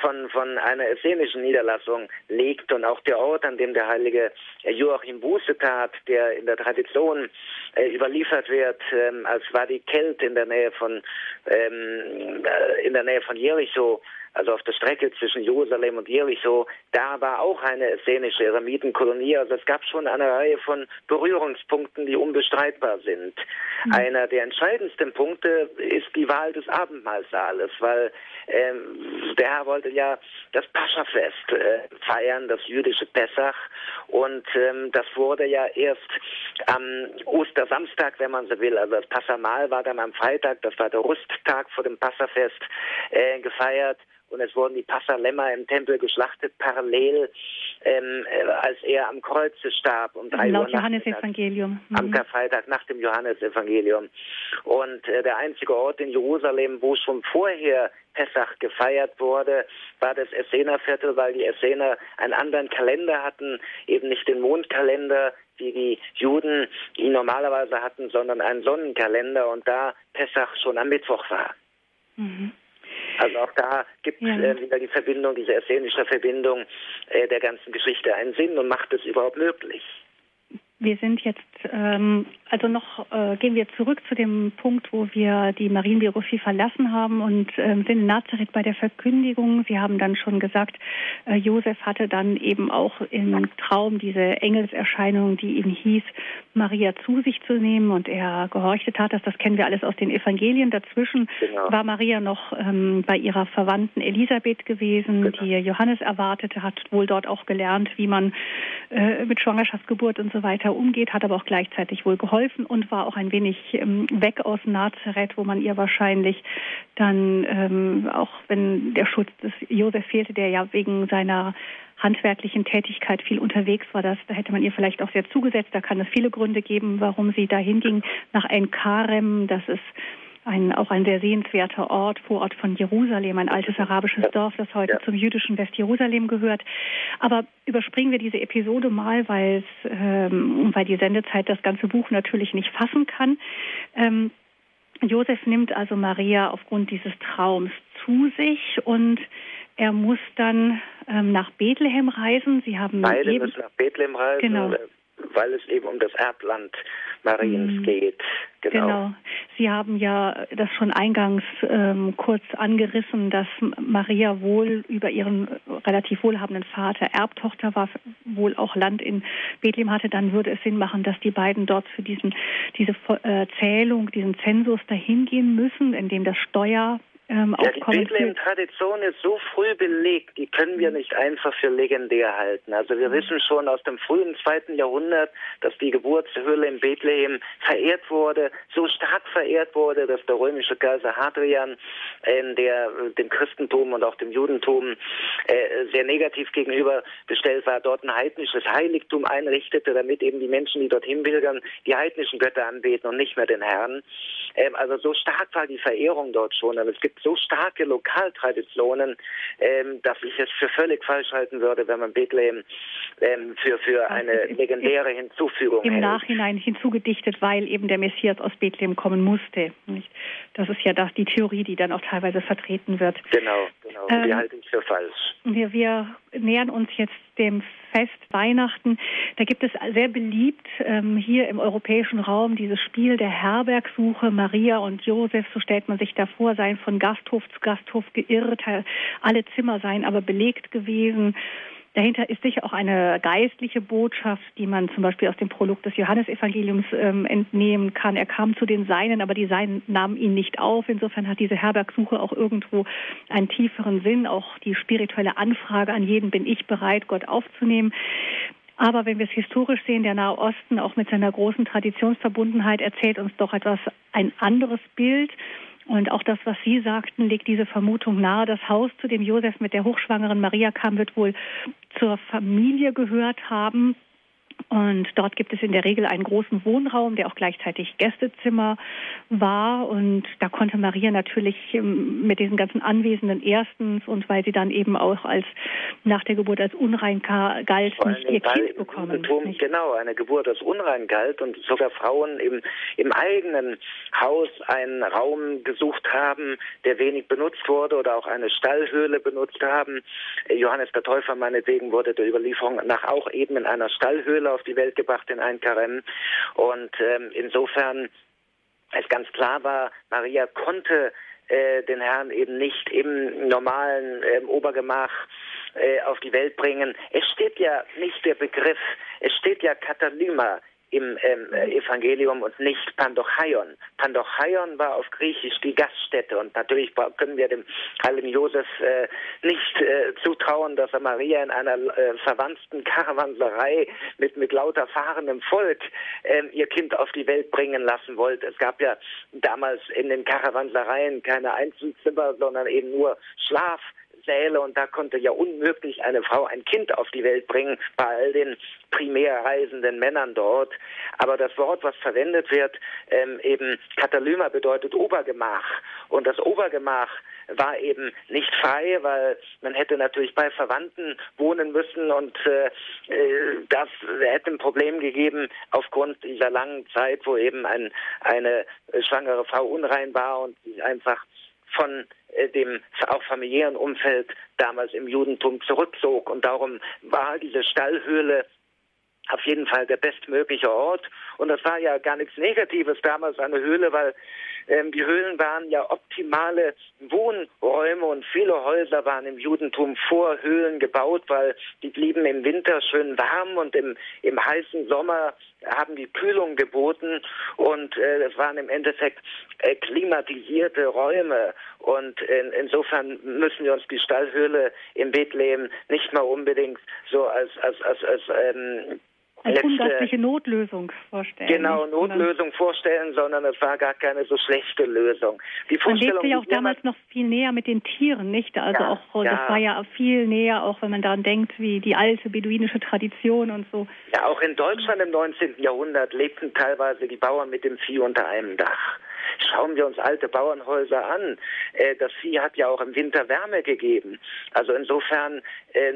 von, von einer essenischen Niederlassung liegt und auch der Ort, an dem der heilige Joachim Buße tat, der in der Tradition äh, überliefert wird, ähm, als Wadi Kelt in der Nähe von ähm, äh, in der Nähe von Jericho, also auf der Strecke zwischen Jerusalem und Jericho, da war auch eine essenische Eremitenkolonie. Also es gab schon eine Reihe von Berührungspunkten, die unbestreitbar sind. Mhm. Einer der entscheidendsten Punkte ist die Wahl des Abendmahlsaales, weil ähm, der Herr wollte ja das Paschafest äh, feiern, das jüdische Pessach. Und ähm, das wurde ja erst am Ostersamstag, wenn man so will, also das Passamal war dann am Freitag, das war der Rusttag vor dem Passafest, äh, gefeiert und es wurden die Passalämmer im Tempel geschlachtet, parallel, ähm, äh, als er am Kreuze starb. Um drei Laut Johannesevangelium. Mhm. Am Karfreitag nach dem Johannesevangelium. Und äh, der einzige Ort in Jerusalem, wo schon vorher Pessach gefeiert wurde, war das Essener-Viertel, weil die Essener einen anderen Kalender hatten, eben nicht den Mondkalender, wie die Juden ihn normalerweise hatten, sondern einen Sonnenkalender und da Pessach schon am Mittwoch war. Mhm. Also auch da gibt ja. äh, wieder die Verbindung, diese essenische Verbindung äh, der ganzen Geschichte einen Sinn und macht es überhaupt möglich. Wir sind jetzt, ähm, also noch äh, gehen wir zurück zu dem Punkt, wo wir die Marienbiografie verlassen haben und ähm, sind in Nazareth bei der Verkündigung. Sie haben dann schon gesagt, äh, Josef hatte dann eben auch im Traum diese Engelserscheinung, die ihm hieß, Maria zu sich zu nehmen und er gehorchte tat das. Das kennen wir alles aus den Evangelien. Dazwischen genau. war Maria noch ähm, bei ihrer Verwandten Elisabeth gewesen, genau. die Johannes erwartete, hat wohl dort auch gelernt, wie man äh, mit Schwangerschaftsgeburt und so weiter weiter umgeht, hat aber auch gleichzeitig wohl geholfen und war auch ein wenig ähm, weg aus Nazareth, wo man ihr wahrscheinlich dann, ähm, auch wenn der Schutz des Josef fehlte, der ja wegen seiner handwerklichen Tätigkeit viel unterwegs war, das, da hätte man ihr vielleicht auch sehr zugesetzt. Da kann es viele Gründe geben, warum sie da hinging nach Ein-Karem. Das ist ein, auch ein sehr sehenswerter Ort, Vorort von Jerusalem, ein altes arabisches Dorf, das heute ja. zum jüdischen Westjerusalem gehört. Aber überspringen wir diese Episode mal, weil es, ähm, weil die Sendezeit das ganze Buch natürlich nicht fassen kann. Ähm, Josef nimmt also Maria aufgrund dieses Traums zu sich und er muss dann ähm, nach Bethlehem reisen. Sie haben Beide eben, müssen nach Bethlehem reisen. Genau weil es eben um das Erbland Mariens mhm. geht. Genau. genau. Sie haben ja das schon eingangs ähm, kurz angerissen, dass Maria wohl über ihren relativ wohlhabenden Vater Erbtochter war, wohl auch Land in Bethlehem hatte. Dann würde es Sinn machen, dass die beiden dort für diesen, diese äh, Zählung, diesen Zensus dahin gehen müssen, in dem das Steuer ähm, ja, die Bethlehem-Tradition ist so früh belegt, die können wir nicht einfach für legendär halten. Also wir mhm. wissen schon aus dem frühen zweiten Jahrhundert, dass die Geburtshöhle in Bethlehem verehrt wurde, so stark verehrt wurde, dass der römische Kaiser Hadrian, äh, der dem Christentum und auch dem Judentum äh, sehr negativ gegenüber bestellt war, dort ein heidnisches Heiligtum einrichtete, damit eben die Menschen, die dorthin pilgern, die heidnischen Götter anbeten und nicht mehr den Herrn. Ähm, also so stark war die Verehrung dort schon. Und es gibt so starke Lokaltraditionen, ähm, dass ich es für völlig falsch halten würde, wenn man Bethlehem ähm, für, für eine legendäre Hinzufügung Im hält. Nachhinein hinzugedichtet, weil eben der Messias aus Bethlehem kommen musste. Nicht? Das ist ja das, die Theorie, die dann auch teilweise vertreten wird. Genau, genau. Ähm, die halte ich für falsch. Wir, wir nähern uns jetzt dem Fest Weihnachten. Da gibt es sehr beliebt ähm, hier im europäischen Raum dieses Spiel der Herbergsuche. Maria und Josef, so stellt man sich da vor, seien von Gasthof zu Gasthof geirrt. Alle Zimmer seien aber belegt gewesen. Dahinter ist sicher auch eine geistliche Botschaft, die man zum Beispiel aus dem Prolog des Johannesevangeliums ähm, entnehmen kann. Er kam zu den Seinen, aber die Seinen nahmen ihn nicht auf. Insofern hat diese Herbergsuche auch irgendwo einen tieferen Sinn. Auch die spirituelle Anfrage an jeden, bin ich bereit, Gott aufzunehmen. Aber wenn wir es historisch sehen, der Nahe Osten auch mit seiner großen Traditionsverbundenheit erzählt uns doch etwas ein anderes Bild. Und auch das, was Sie sagten, legt diese Vermutung nahe. Das Haus, zu dem Josef mit der hochschwangeren Maria kam, wird wohl zur Familie gehört haben Und dort gibt es in der Regel einen großen Wohnraum, der auch gleichzeitig Gästezimmer war. Und da konnte Maria natürlich ähm, mit diesen ganzen Anwesenden erstens und weil sie dann eben auch als nach der Geburt als unrein galt, nicht ihr Kind bekommen. Nicht? Genau, eine Geburt als unrein galt und sogar Frauen im, im eigenen Haus einen Raum gesucht haben, der wenig benutzt wurde oder auch eine Stallhöhle benutzt haben. Johannes der Täufer meinetwegen wurde der Überlieferung nach auch eben in einer Stallhöhle auf die Welt gebracht in ein Karem. Und ähm, insofern es ganz klar war, Maria konnte äh, den Herrn eben nicht im normalen äh, Obergemach auf die Welt bringen. Es steht ja nicht der Begriff, es steht ja Katalyma im ähm, Evangelium und nicht Pandochaion. Pandochaion war auf Griechisch die Gaststätte und natürlich können wir dem heiligen Josef äh, nicht äh, zutrauen, dass er Maria in einer äh, verwandten Karawanserei mit, mit lauter fahrendem Volk ähm, ihr Kind auf die Welt bringen lassen wollte. Es gab ja damals in den Karawansereien keine Einzelzimmer, sondern eben nur Schlaf. Säle und da konnte ja unmöglich eine Frau ein Kind auf die Welt bringen bei all den primär reisenden Männern dort. Aber das Wort, was verwendet wird, ähm, eben Katalyma bedeutet Obergemach und das Obergemach war eben nicht frei, weil man hätte natürlich bei Verwandten wohnen müssen und äh, äh das hätte ein Problem gegeben aufgrund dieser langen Zeit, wo eben ein, eine schwangere Frau unrein war und einfach von äh, dem auch familiären Umfeld damals im Judentum zurückzog. Und darum war diese Stallhöhle auf jeden Fall der bestmögliche Ort. Und das war ja gar nichts Negatives damals, eine Höhle, weil ähm, die Höhlen waren ja optimale Wohnräume und viele Häuser waren im Judentum vor Höhlen gebaut, weil die blieben im Winter schön warm und im, im heißen Sommer haben die Kühlung geboten und äh, es waren im Endeffekt äh, klimatisierte Räume und in, insofern müssen wir uns die Stallhöhle im Bethlehem nicht mal unbedingt so als als als, als ähm, als ungastliche Notlösung vorstellen. Genau, Notlösung vorstellen, sondern es war gar keine so schlechte Lösung. Die man lebte ja auch damals noch viel näher mit den Tieren, nicht? Also ja, auch, ja. das war ja viel näher, auch wenn man daran denkt, wie die alte beduinische Tradition und so. Ja, auch in Deutschland im 19. Jahrhundert lebten teilweise die Bauern mit dem Vieh unter einem Dach. Schauen wir uns alte Bauernhäuser an. Äh, das Vieh hat ja auch im Winter Wärme gegeben. Also insofern, äh,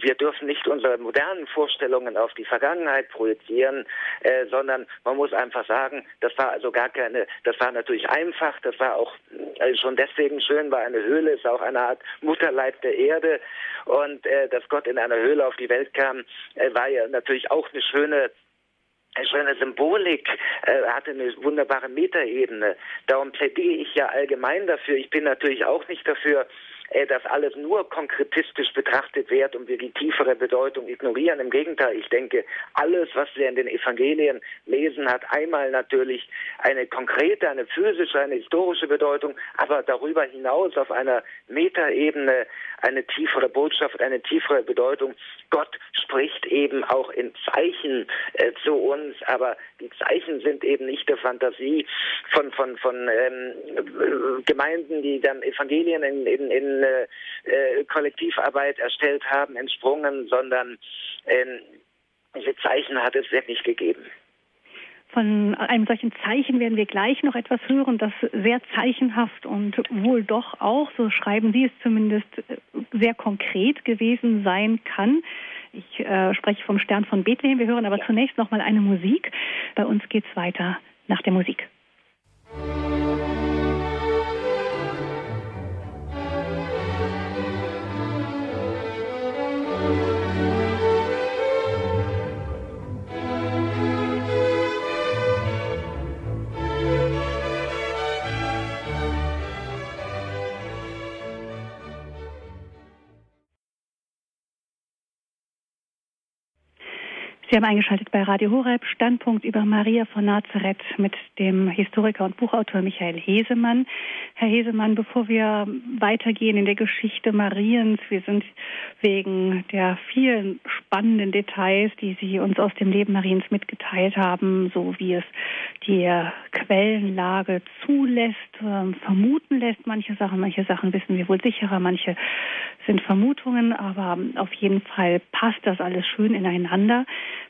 wir dürfen nicht unsere modernen Vorstellungen auf die Vergangenheit projizieren, äh, sondern man muss einfach sagen, das war also gar keine, das war natürlich einfach, das war auch schon deswegen schön, weil eine Höhle ist auch eine Art Mutterleib der Erde und dass Gott in einer Höhle auf die Welt kam, war ja natürlich auch eine schöne schöne Symbolik, äh, hatte eine wunderbare Metaebene. Darum plädiere ich ja allgemein dafür. Ich bin natürlich auch nicht dafür, äh, dass alles nur konkretistisch betrachtet wird und wir die tiefere Bedeutung ignorieren. Im Gegenteil, ich denke, alles, was wir in den Evangelien lesen, hat einmal natürlich eine konkrete, eine physische, eine historische Bedeutung, aber darüber hinaus auf einer Metaebene eine tiefere Botschaft, eine tiefere Bedeutung. Gott spricht eben auch in Zeichen äh, zu uns, aber die Zeichen sind eben nicht der Fantasie von, von, von ähm, Gemeinden, die dann Evangelien in, in, in äh, äh Kollektivarbeit erstellt haben, entsprungen, sondern äh, diese Zeichen hat es wirklich gegeben. Von einem solchen Zeichen werden wir gleich noch etwas hören, das sehr zeichenhaft und wohl doch auch, so schreiben Sie es zumindest, sehr konkret gewesen sein kann. Ich äh, spreche vom Stern von Bethlehem. Wir hören aber zunächst noch mal eine Musik. Bei uns geht es weiter nach der Musik. Sie haben eingeschaltet bei Radio Horeb, Standpunkt über Maria von Nazareth mit dem Historiker und Buchautor Michael Hesemann. Herr Hesemann, bevor wir weitergehen in der Geschichte Mariens, wir sind wegen der vielen spannenden Details, die Sie uns aus dem Leben Mariens mitgeteilt haben, so wie es die Quellenlage zulässt, äh, vermuten lässt, manche Sachen, manche Sachen wissen wir wohl sicherer, manche sind Vermutungen, aber auf jeden Fall passt das alles schön ineinander.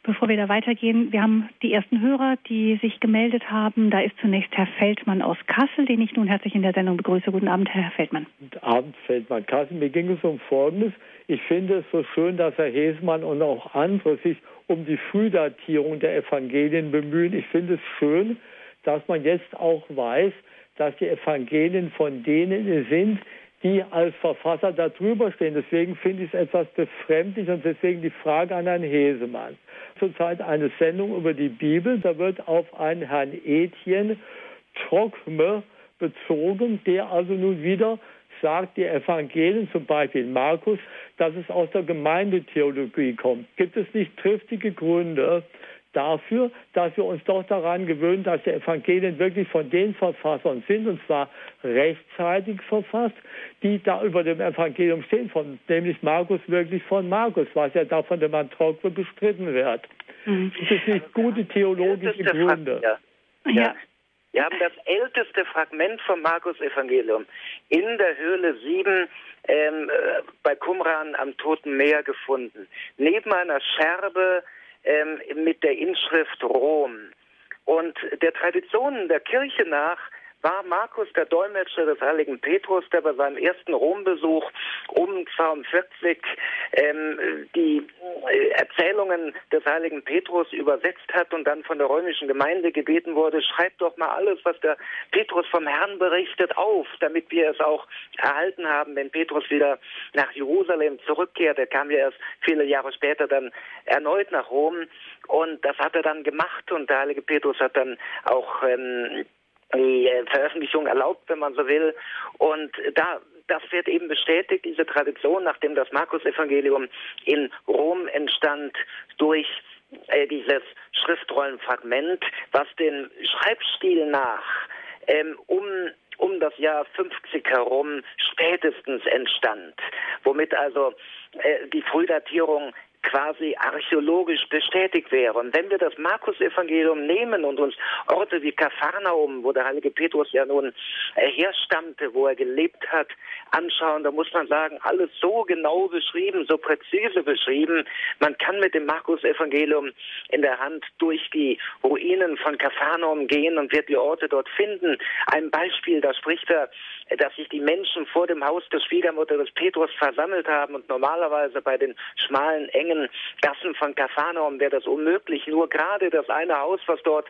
Bevor wir da weitergehen, wir haben die ersten Hörer, die sich gemeldet haben. Da ist zunächst Herr Feldmann aus Kassel, den ich nun herzlich in der Sendung begrüße. Guten Abend, Herr Feldmann. Guten Abend, Feldmann Kassel. Mir ging es um Folgendes. Ich finde es so schön, dass Herr Hesemann und auch andere sich um die Frühdatierung der Evangelien bemühen. Ich finde es schön, dass man jetzt auch weiß, dass die Evangelien von denen sind, die als Verfasser darüber stehen. Deswegen finde ich es etwas befremdlich und deswegen die Frage an Herrn Hesemann. Zurzeit eine Sendung über die Bibel, da wird auf einen Herrn Etienne Trockme bezogen, der also nun wieder sagt, die Evangelien, zum Beispiel Markus, dass es aus der Gemeindetheologie kommt. Gibt es nicht triftige Gründe, dafür, dass wir uns doch daran gewöhnen, dass die Evangelien wirklich von den Verfassern sind, und zwar rechtzeitig verfasst, die da über dem Evangelium stehen, von, nämlich Markus wirklich von Markus, was ja da von dem Antrokwe bestritten wird. Mhm. Das ist nicht gute theologische Gründe. Ja. ja. Wir haben das älteste Fragment vom Markus-Evangelium in der Höhle 7 ähm, äh, bei Qumran am Toten Meer gefunden. Neben einer Scherbe ähm, mit der Inschrift Rom. Und der Tradition der Kirche nach war Markus der Dolmetscher des heiligen Petrus, der bei seinem ersten Rombesuch um 42 ähm, die äh, Erzählungen des heiligen Petrus übersetzt hat und dann von der römischen Gemeinde gebeten wurde, schreibt doch mal alles, was der Petrus vom Herrn berichtet, auf, damit wir es auch erhalten haben, wenn Petrus wieder nach Jerusalem zurückkehrt. Er kam ja erst viele Jahre später dann erneut nach Rom und das hat er dann gemacht und der heilige Petrus hat dann auch ähm, die äh, Veröffentlichung erlaubt, wenn man so will. Und da das wird eben bestätigt, diese Tradition, nachdem das Markus-Evangelium in Rom entstand, durch äh, dieses Schriftrollenfragment, was den Schreibstil nach ähm, um um das Jahr 50 herum spätestens entstand, womit also äh, die Frühdatierung quasi archäologisch bestätigt wäre. Und wenn wir das Markus-Evangelium nehmen und uns Orte wie Kapharnaum, wo der heilige Petrus ja nun herstammte, wo er gelebt hat, anschauen, da muss man sagen, alles so genau beschrieben, so präzise beschrieben. Man kann mit dem Markus-Evangelium in der Hand durch die Ruinen von Kapharnaum gehen und wird die Orte dort finden. Ein Beispiel, da spricht er, dass sich die Menschen vor dem Haus der Schwiegermutter des Petrus versammelt haben und normalerweise bei den schmalen, engen engen Gassen von Kapharnaum wäre das unmöglich. Nur gerade das eine Haus, was dort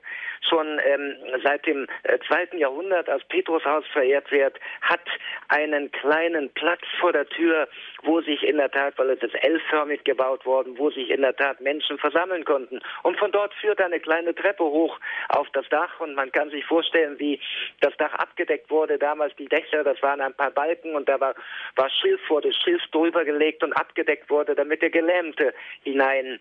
schon ähm, seit dem äh, zweiten Jahrhundert als Petrushaus verehrt wird, hat einen kleinen Platz vor der Tür, wo sich in der Tat, weil es ist L-förmig gebaut worden, wo sich in der Tat Menschen versammeln konnten. Und von dort führt eine kleine Treppe hoch auf das Dach und man kann sich vorstellen, wie das Dach abgedeckt wurde. Damals die Dächer, das waren ein paar Balken und da war, war Schilf, wurde Schilf drüber gelegt und abgedeckt wurde, damit der Gelähmte hinein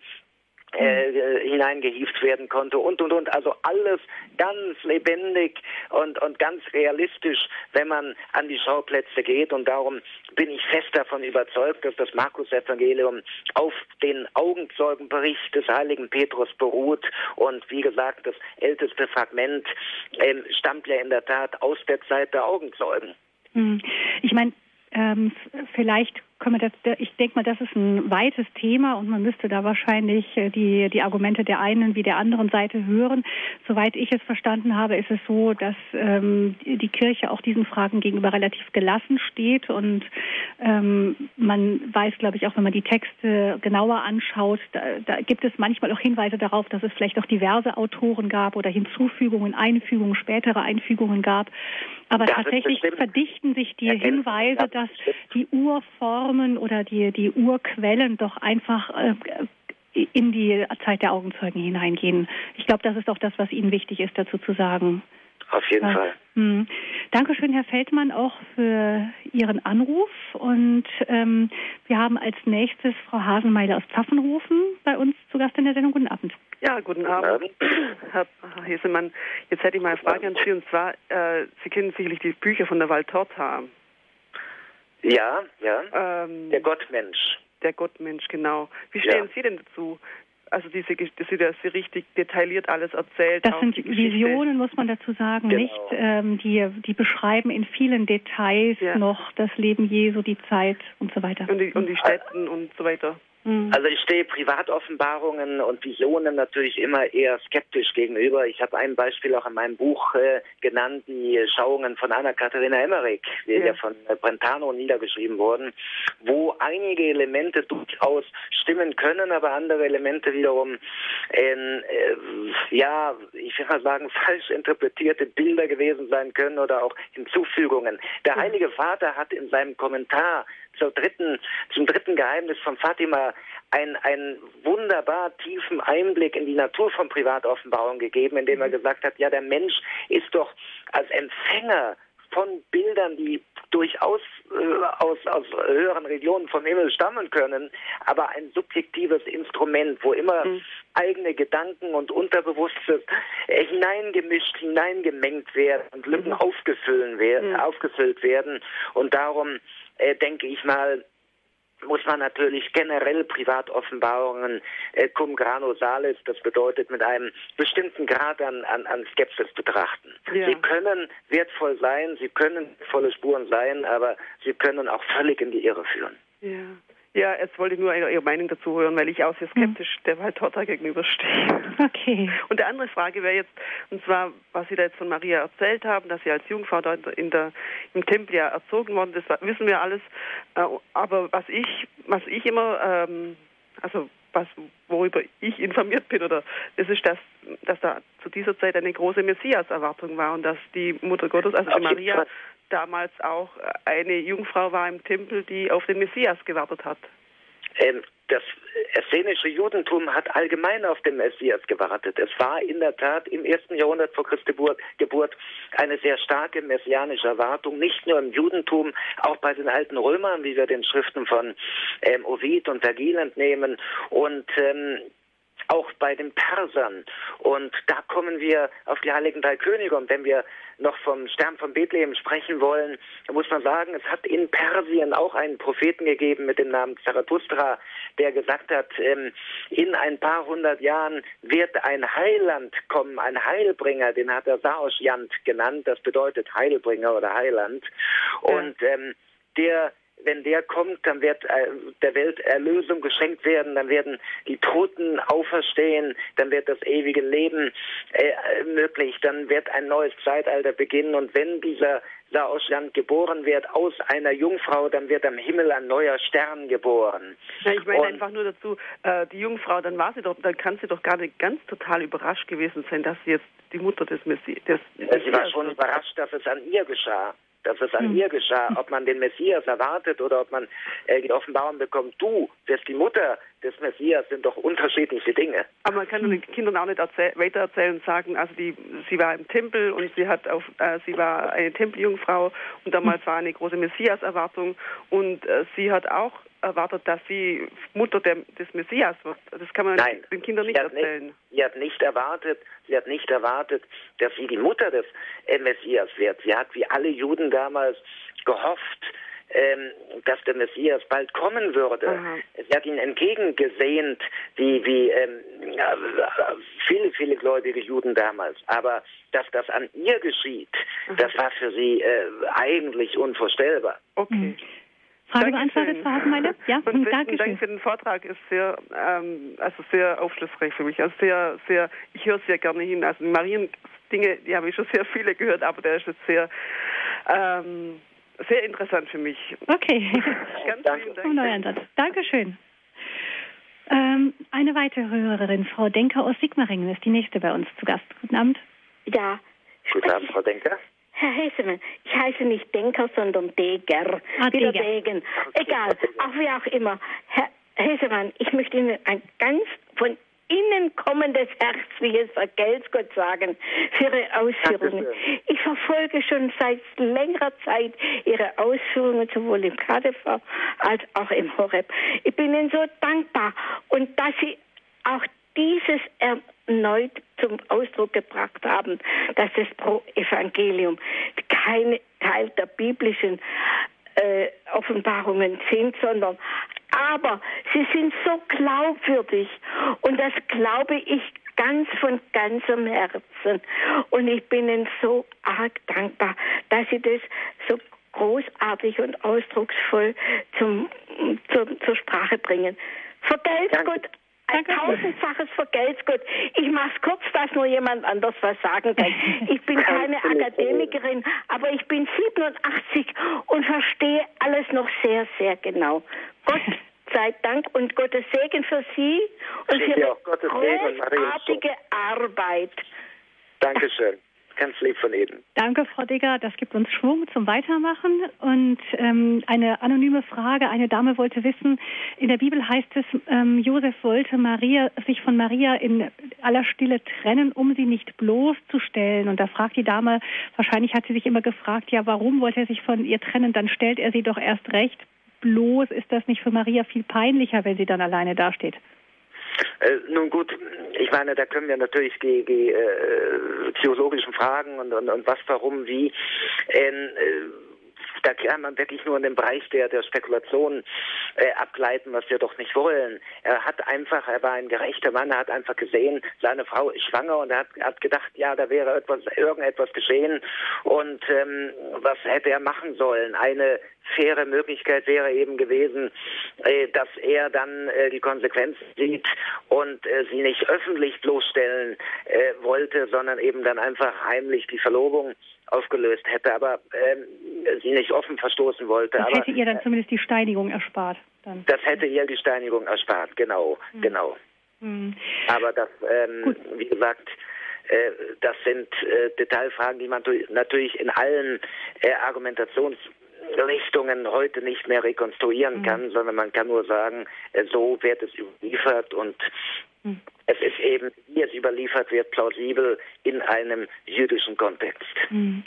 äh, äh, hineingehieft werden konnte und und und also alles ganz lebendig und und ganz realistisch, wenn man an die Schauplätze geht und darum bin ich fest davon überzeugt, dass das Markus-Evangelium auf den Augenzeugenbericht des heiligen Petrus beruht und wie gesagt das älteste Fragment äh, stammt ja in der Tat aus der Zeit der Augenzeugen. Hm. Ich meine, ähm, vielleicht das, ich denke mal, das ist ein weites Thema und man müsste da wahrscheinlich äh, die, die Argumente der einen wie der anderen Seite hören. Soweit ich es verstanden habe, ist es so, dass ähm, die Kirche auch diesen Fragen gegenüber relativ gelassen steht und ähm, man weiß, glaube ich, auch wenn man die Texte genauer anschaut, da, da gibt es manchmal auch Hinweise darauf, dass es vielleicht auch diverse Autoren gab oder Hinzufügungen, Einfügungen, spätere Einfügungen gab. Aber das tatsächlich verdichten sich die Hinweise, dass die Urformen oder die, die Urquellen doch einfach äh, in die Zeit der Augenzeugen hineingehen. Ich glaube, das ist auch das, was Ihnen wichtig ist, dazu zu sagen. Auf jeden ja. Fall. Hm. Dankeschön, Herr Feldmann, auch für Ihren Anruf. Und ähm, wir haben als nächstes Frau Hasenmeiler aus Pfaffenhofen bei uns zu Gast in der Sendung. Guten Abend. Ja, guten Abend, Herr Hesemann. Jetzt hätte ich mal eine Frage an Sie, und zwar, äh, Sie kennen sicherlich die Bücher von der Waltorta. Ja, ja. Ähm, der Gottmensch. Der Gottmensch, genau. Wie stehen ja. Sie denn dazu? also diese, dass sie das richtig detailliert alles erzählt. Das sind Visionen, muss man dazu sagen, genau. nicht? Ähm, die, die beschreiben in vielen Details ja. noch das Leben Jesu, die Zeit und so weiter. Und die, und die Städten und so weiter. Mhm. Also ich stehe Privatoffenbarungen und Visionen natürlich immer eher skeptisch gegenüber. Ich habe ein Beispiel auch in meinem Buch äh, genannt, die Schauungen von Anna-Katharina Emmerich, die ja. ja von äh, Brentano niedergeschrieben wurden, wo einige Elemente durchaus stimmen können, aber andere Elemente wiederum, in, äh, ja, ich will mal sagen, falsch interpretierte Bilder gewesen sein können oder auch Hinzufügungen. Der Heilige Vater hat in seinem Kommentar zur dritten, zum dritten Geheimnis von Fatima einen, einen wunderbar tiefen Einblick in die Natur von Privatoffenbarung gegeben, indem er mhm. gesagt hat, ja, der Mensch ist doch als Empfänger von Bildern, die durchaus äh, aus, aus höheren Regionen vom Himmel stammen können, aber ein subjektives Instrument, wo immer mhm. eigene Gedanken und Unterbewusstes äh, hineingemischt, hineingemengt werden und Lücken mhm. aufgefüllt, werden, mhm. aufgefüllt werden. Und darum äh, denke ich mal, muss man natürlich generell Privatoffenbarungen äh, cum grano salis, das bedeutet mit einem bestimmten Grad an, an, an Skepsis betrachten. Ja. Sie können wertvoll sein, sie können volle Spuren sein, aber sie können auch völlig in die Irre führen. Ja. Ja, jetzt wollte ich nur Ihre Meinung dazu hören, weil ich auch sehr skeptisch mhm. der Waldtorta gegenüberstehe. Okay. Und die andere Frage wäre jetzt, und zwar, was Sie da jetzt von Maria erzählt haben, dass sie als Jungfrau da in der, im Tempel ja erzogen worden ist, das wissen wir alles. Äh, aber was ich, was ich immer, ähm, also was, worüber ich informiert bin, oder das ist, dass, dass da zu dieser Zeit eine große Messias-Erwartung war und dass die Mutter Gottes, also die Maria, damals auch eine Jungfrau war im Tempel, die auf den Messias gewartet hat. Ähm, das essenische Judentum hat allgemein auf den Messias gewartet. Es war in der Tat im ersten Jahrhundert vor Christi Geburt eine sehr starke messianische Erwartung, nicht nur im Judentum, auch bei den alten Römern, wie wir den Schriften von ähm, Ovid und Vergil entnehmen. Und ähm, auch bei den Persern. Und da kommen wir auf die Heiligen Drei Könige. Und wenn wir noch vom Stern von Bethlehem sprechen wollen, muss man sagen, es hat in Persien auch einen Propheten gegeben mit dem Namen Zarathustra, der gesagt hat, ähm, in ein paar hundert Jahren wird ein Heiland kommen, ein Heilbringer, den hat er Saoshjant genannt, das bedeutet Heilbringer oder Heiland. Und ähm, der wenn der kommt, dann wird äh, der Welt Erlösung geschenkt werden, dann werden die Toten auferstehen, dann wird das ewige Leben äh, möglich, dann wird ein neues Zeitalter beginnen und wenn dieser Saosland geboren wird aus einer Jungfrau, dann wird am Himmel ein neuer Stern geboren. Ja, ich meine und einfach nur dazu, äh, die Jungfrau, dann war sie doch, dann kann sie doch gar nicht ganz total überrascht gewesen sein, dass sie jetzt die Mutter des Messias. Sie war schon überrascht, dass es an ihr geschah dass es an mhm. ihr geschah, ob man den Messias erwartet oder ob man äh, die Offenbarung bekommt, du wirst die Mutter des Messias, sind doch unterschiedliche Dinge. Aber man kann den Kindern auch nicht erzähl weitererzählen und sagen, also die, sie war im Tempel und sie hat auf, äh, sie war eine Tempeljungfrau und damals war eine große Messias-Erwartung und äh, sie hat auch erwartet, dass sie Mutter der, des Messias wird. Das kann man Nein, den Kindern nicht erzählen. Nicht, sie hat nicht erwartet, sie hat nicht erwartet, dass sie die Mutter des Messias wird. Sie hat wie alle Juden damals gehofft, ähm, dass der Messias bald kommen würde. Aha. Sie hat ihn entgegengesehnt, wie, wie ähm, viele, viele gläubige Juden damals. Aber dass das an ihr geschieht, Aha. das war für sie äh, eigentlich unvorstellbar. Okay. Frage beantwortet, Frau Hasenmeier? Ja, und danke Dank für den Vortrag. Ist sehr, ähm, also sehr aufschlussreich für mich. Also sehr, sehr, ich höre sehr gerne hin. Also Marien Dinge, die habe ich schon sehr viele gehört, aber der ist jetzt sehr, ähm, sehr interessant für mich. Okay. Ganz Danke. vielen Dank. Dank. Dankeschön. Ähm, eine weitere Hörerin, Frau Denker aus Sigmaringen, ist die nächste bei uns zu Gast. Guten Abend. Ja. Guten Abend, Frau Denker. Herr Hesemann, ich heiße nicht Denker, sondern Deger. Ah, Wieder Degen. Egal, auch wie auch immer. Herr Hesemann, ich möchte Ihnen ein ganz von innen kommendes Herz, wie es vergelt's Gott sagen, für Ihre Ausführungen. Ich verfolge schon seit längerer Zeit Ihre Ausführungen, sowohl im KDV als auch im Horeb. Ich bin Ihnen so dankbar und dass Sie auch dieses erneut zum Ausdruck gebracht haben, dass das Pro-Evangelium kein Teil der biblischen äh, Offenbarungen sind, sondern aber sie sind so glaubwürdig und das glaube ich ganz von ganzem Herzen. Und ich bin ihnen so arg dankbar, dass sie das so großartig und ausdrucksvoll zum, zum zur Sprache bringen. Vergelt's Gott ein tausendfaches vergelt's. Ich mach's kurz, dass nur jemand anders was sagen kann. Ich bin keine Akademikerin, aber ich bin 87 und verstehe alles noch sehr, sehr genau. Gott sei Dank und Gottes Segen für Sie und für Ihre großartige Arbeit. Dankeschön. Ganz lieb von Ihnen. Danke, Frau Digger. Das gibt uns Schwung zum Weitermachen. Und ähm, eine anonyme Frage. Eine Dame wollte wissen, in der Bibel heißt es, ähm, Josef wollte Maria, sich von Maria in aller Stille trennen, um sie nicht bloßzustellen. Und da fragt die Dame, wahrscheinlich hat sie sich immer gefragt, ja, warum wollte er sich von ihr trennen? Dann stellt er sie doch erst recht bloß. Ist das nicht für Maria viel peinlicher, wenn sie dann alleine dasteht? Äh, nun gut, ich meine, da können wir natürlich die, die äh, theologischen Fragen und, und, und was, warum, wie. Ähm, äh, da kann man wirklich nur in den Bereich der, der Spekulation äh, abgleiten, was wir doch nicht wollen. Er hat einfach, er war ein gerechter Mann, er hat einfach gesehen, seine Frau ist schwanger und er hat, hat gedacht, ja, da wäre etwas, irgendetwas geschehen und ähm, was hätte er machen sollen? Eine faire Möglichkeit wäre eben gewesen, äh, dass er dann äh, die Konsequenzen sieht und äh, sie nicht öffentlich bloßstellen äh, wollte, sondern eben dann einfach heimlich die Verlobung aufgelöst hätte, aber ähm, sie nicht offen verstoßen wollte. Das aber, hätte ihr dann zumindest die Steinigung erspart. Dann. Das hätte ihr die Steinigung erspart, genau, mhm. genau. Mhm. Aber das, ähm, wie gesagt, äh, das sind äh, Detailfragen, die man natürlich in allen äh, Argumentationsrichtungen heute nicht mehr rekonstruieren mhm. kann, sondern man kann nur sagen, äh, so wird es überliefert und mhm. es ist eben, wie es überliefert wird, plausibel in einem jüdischen Kontext. Mhm.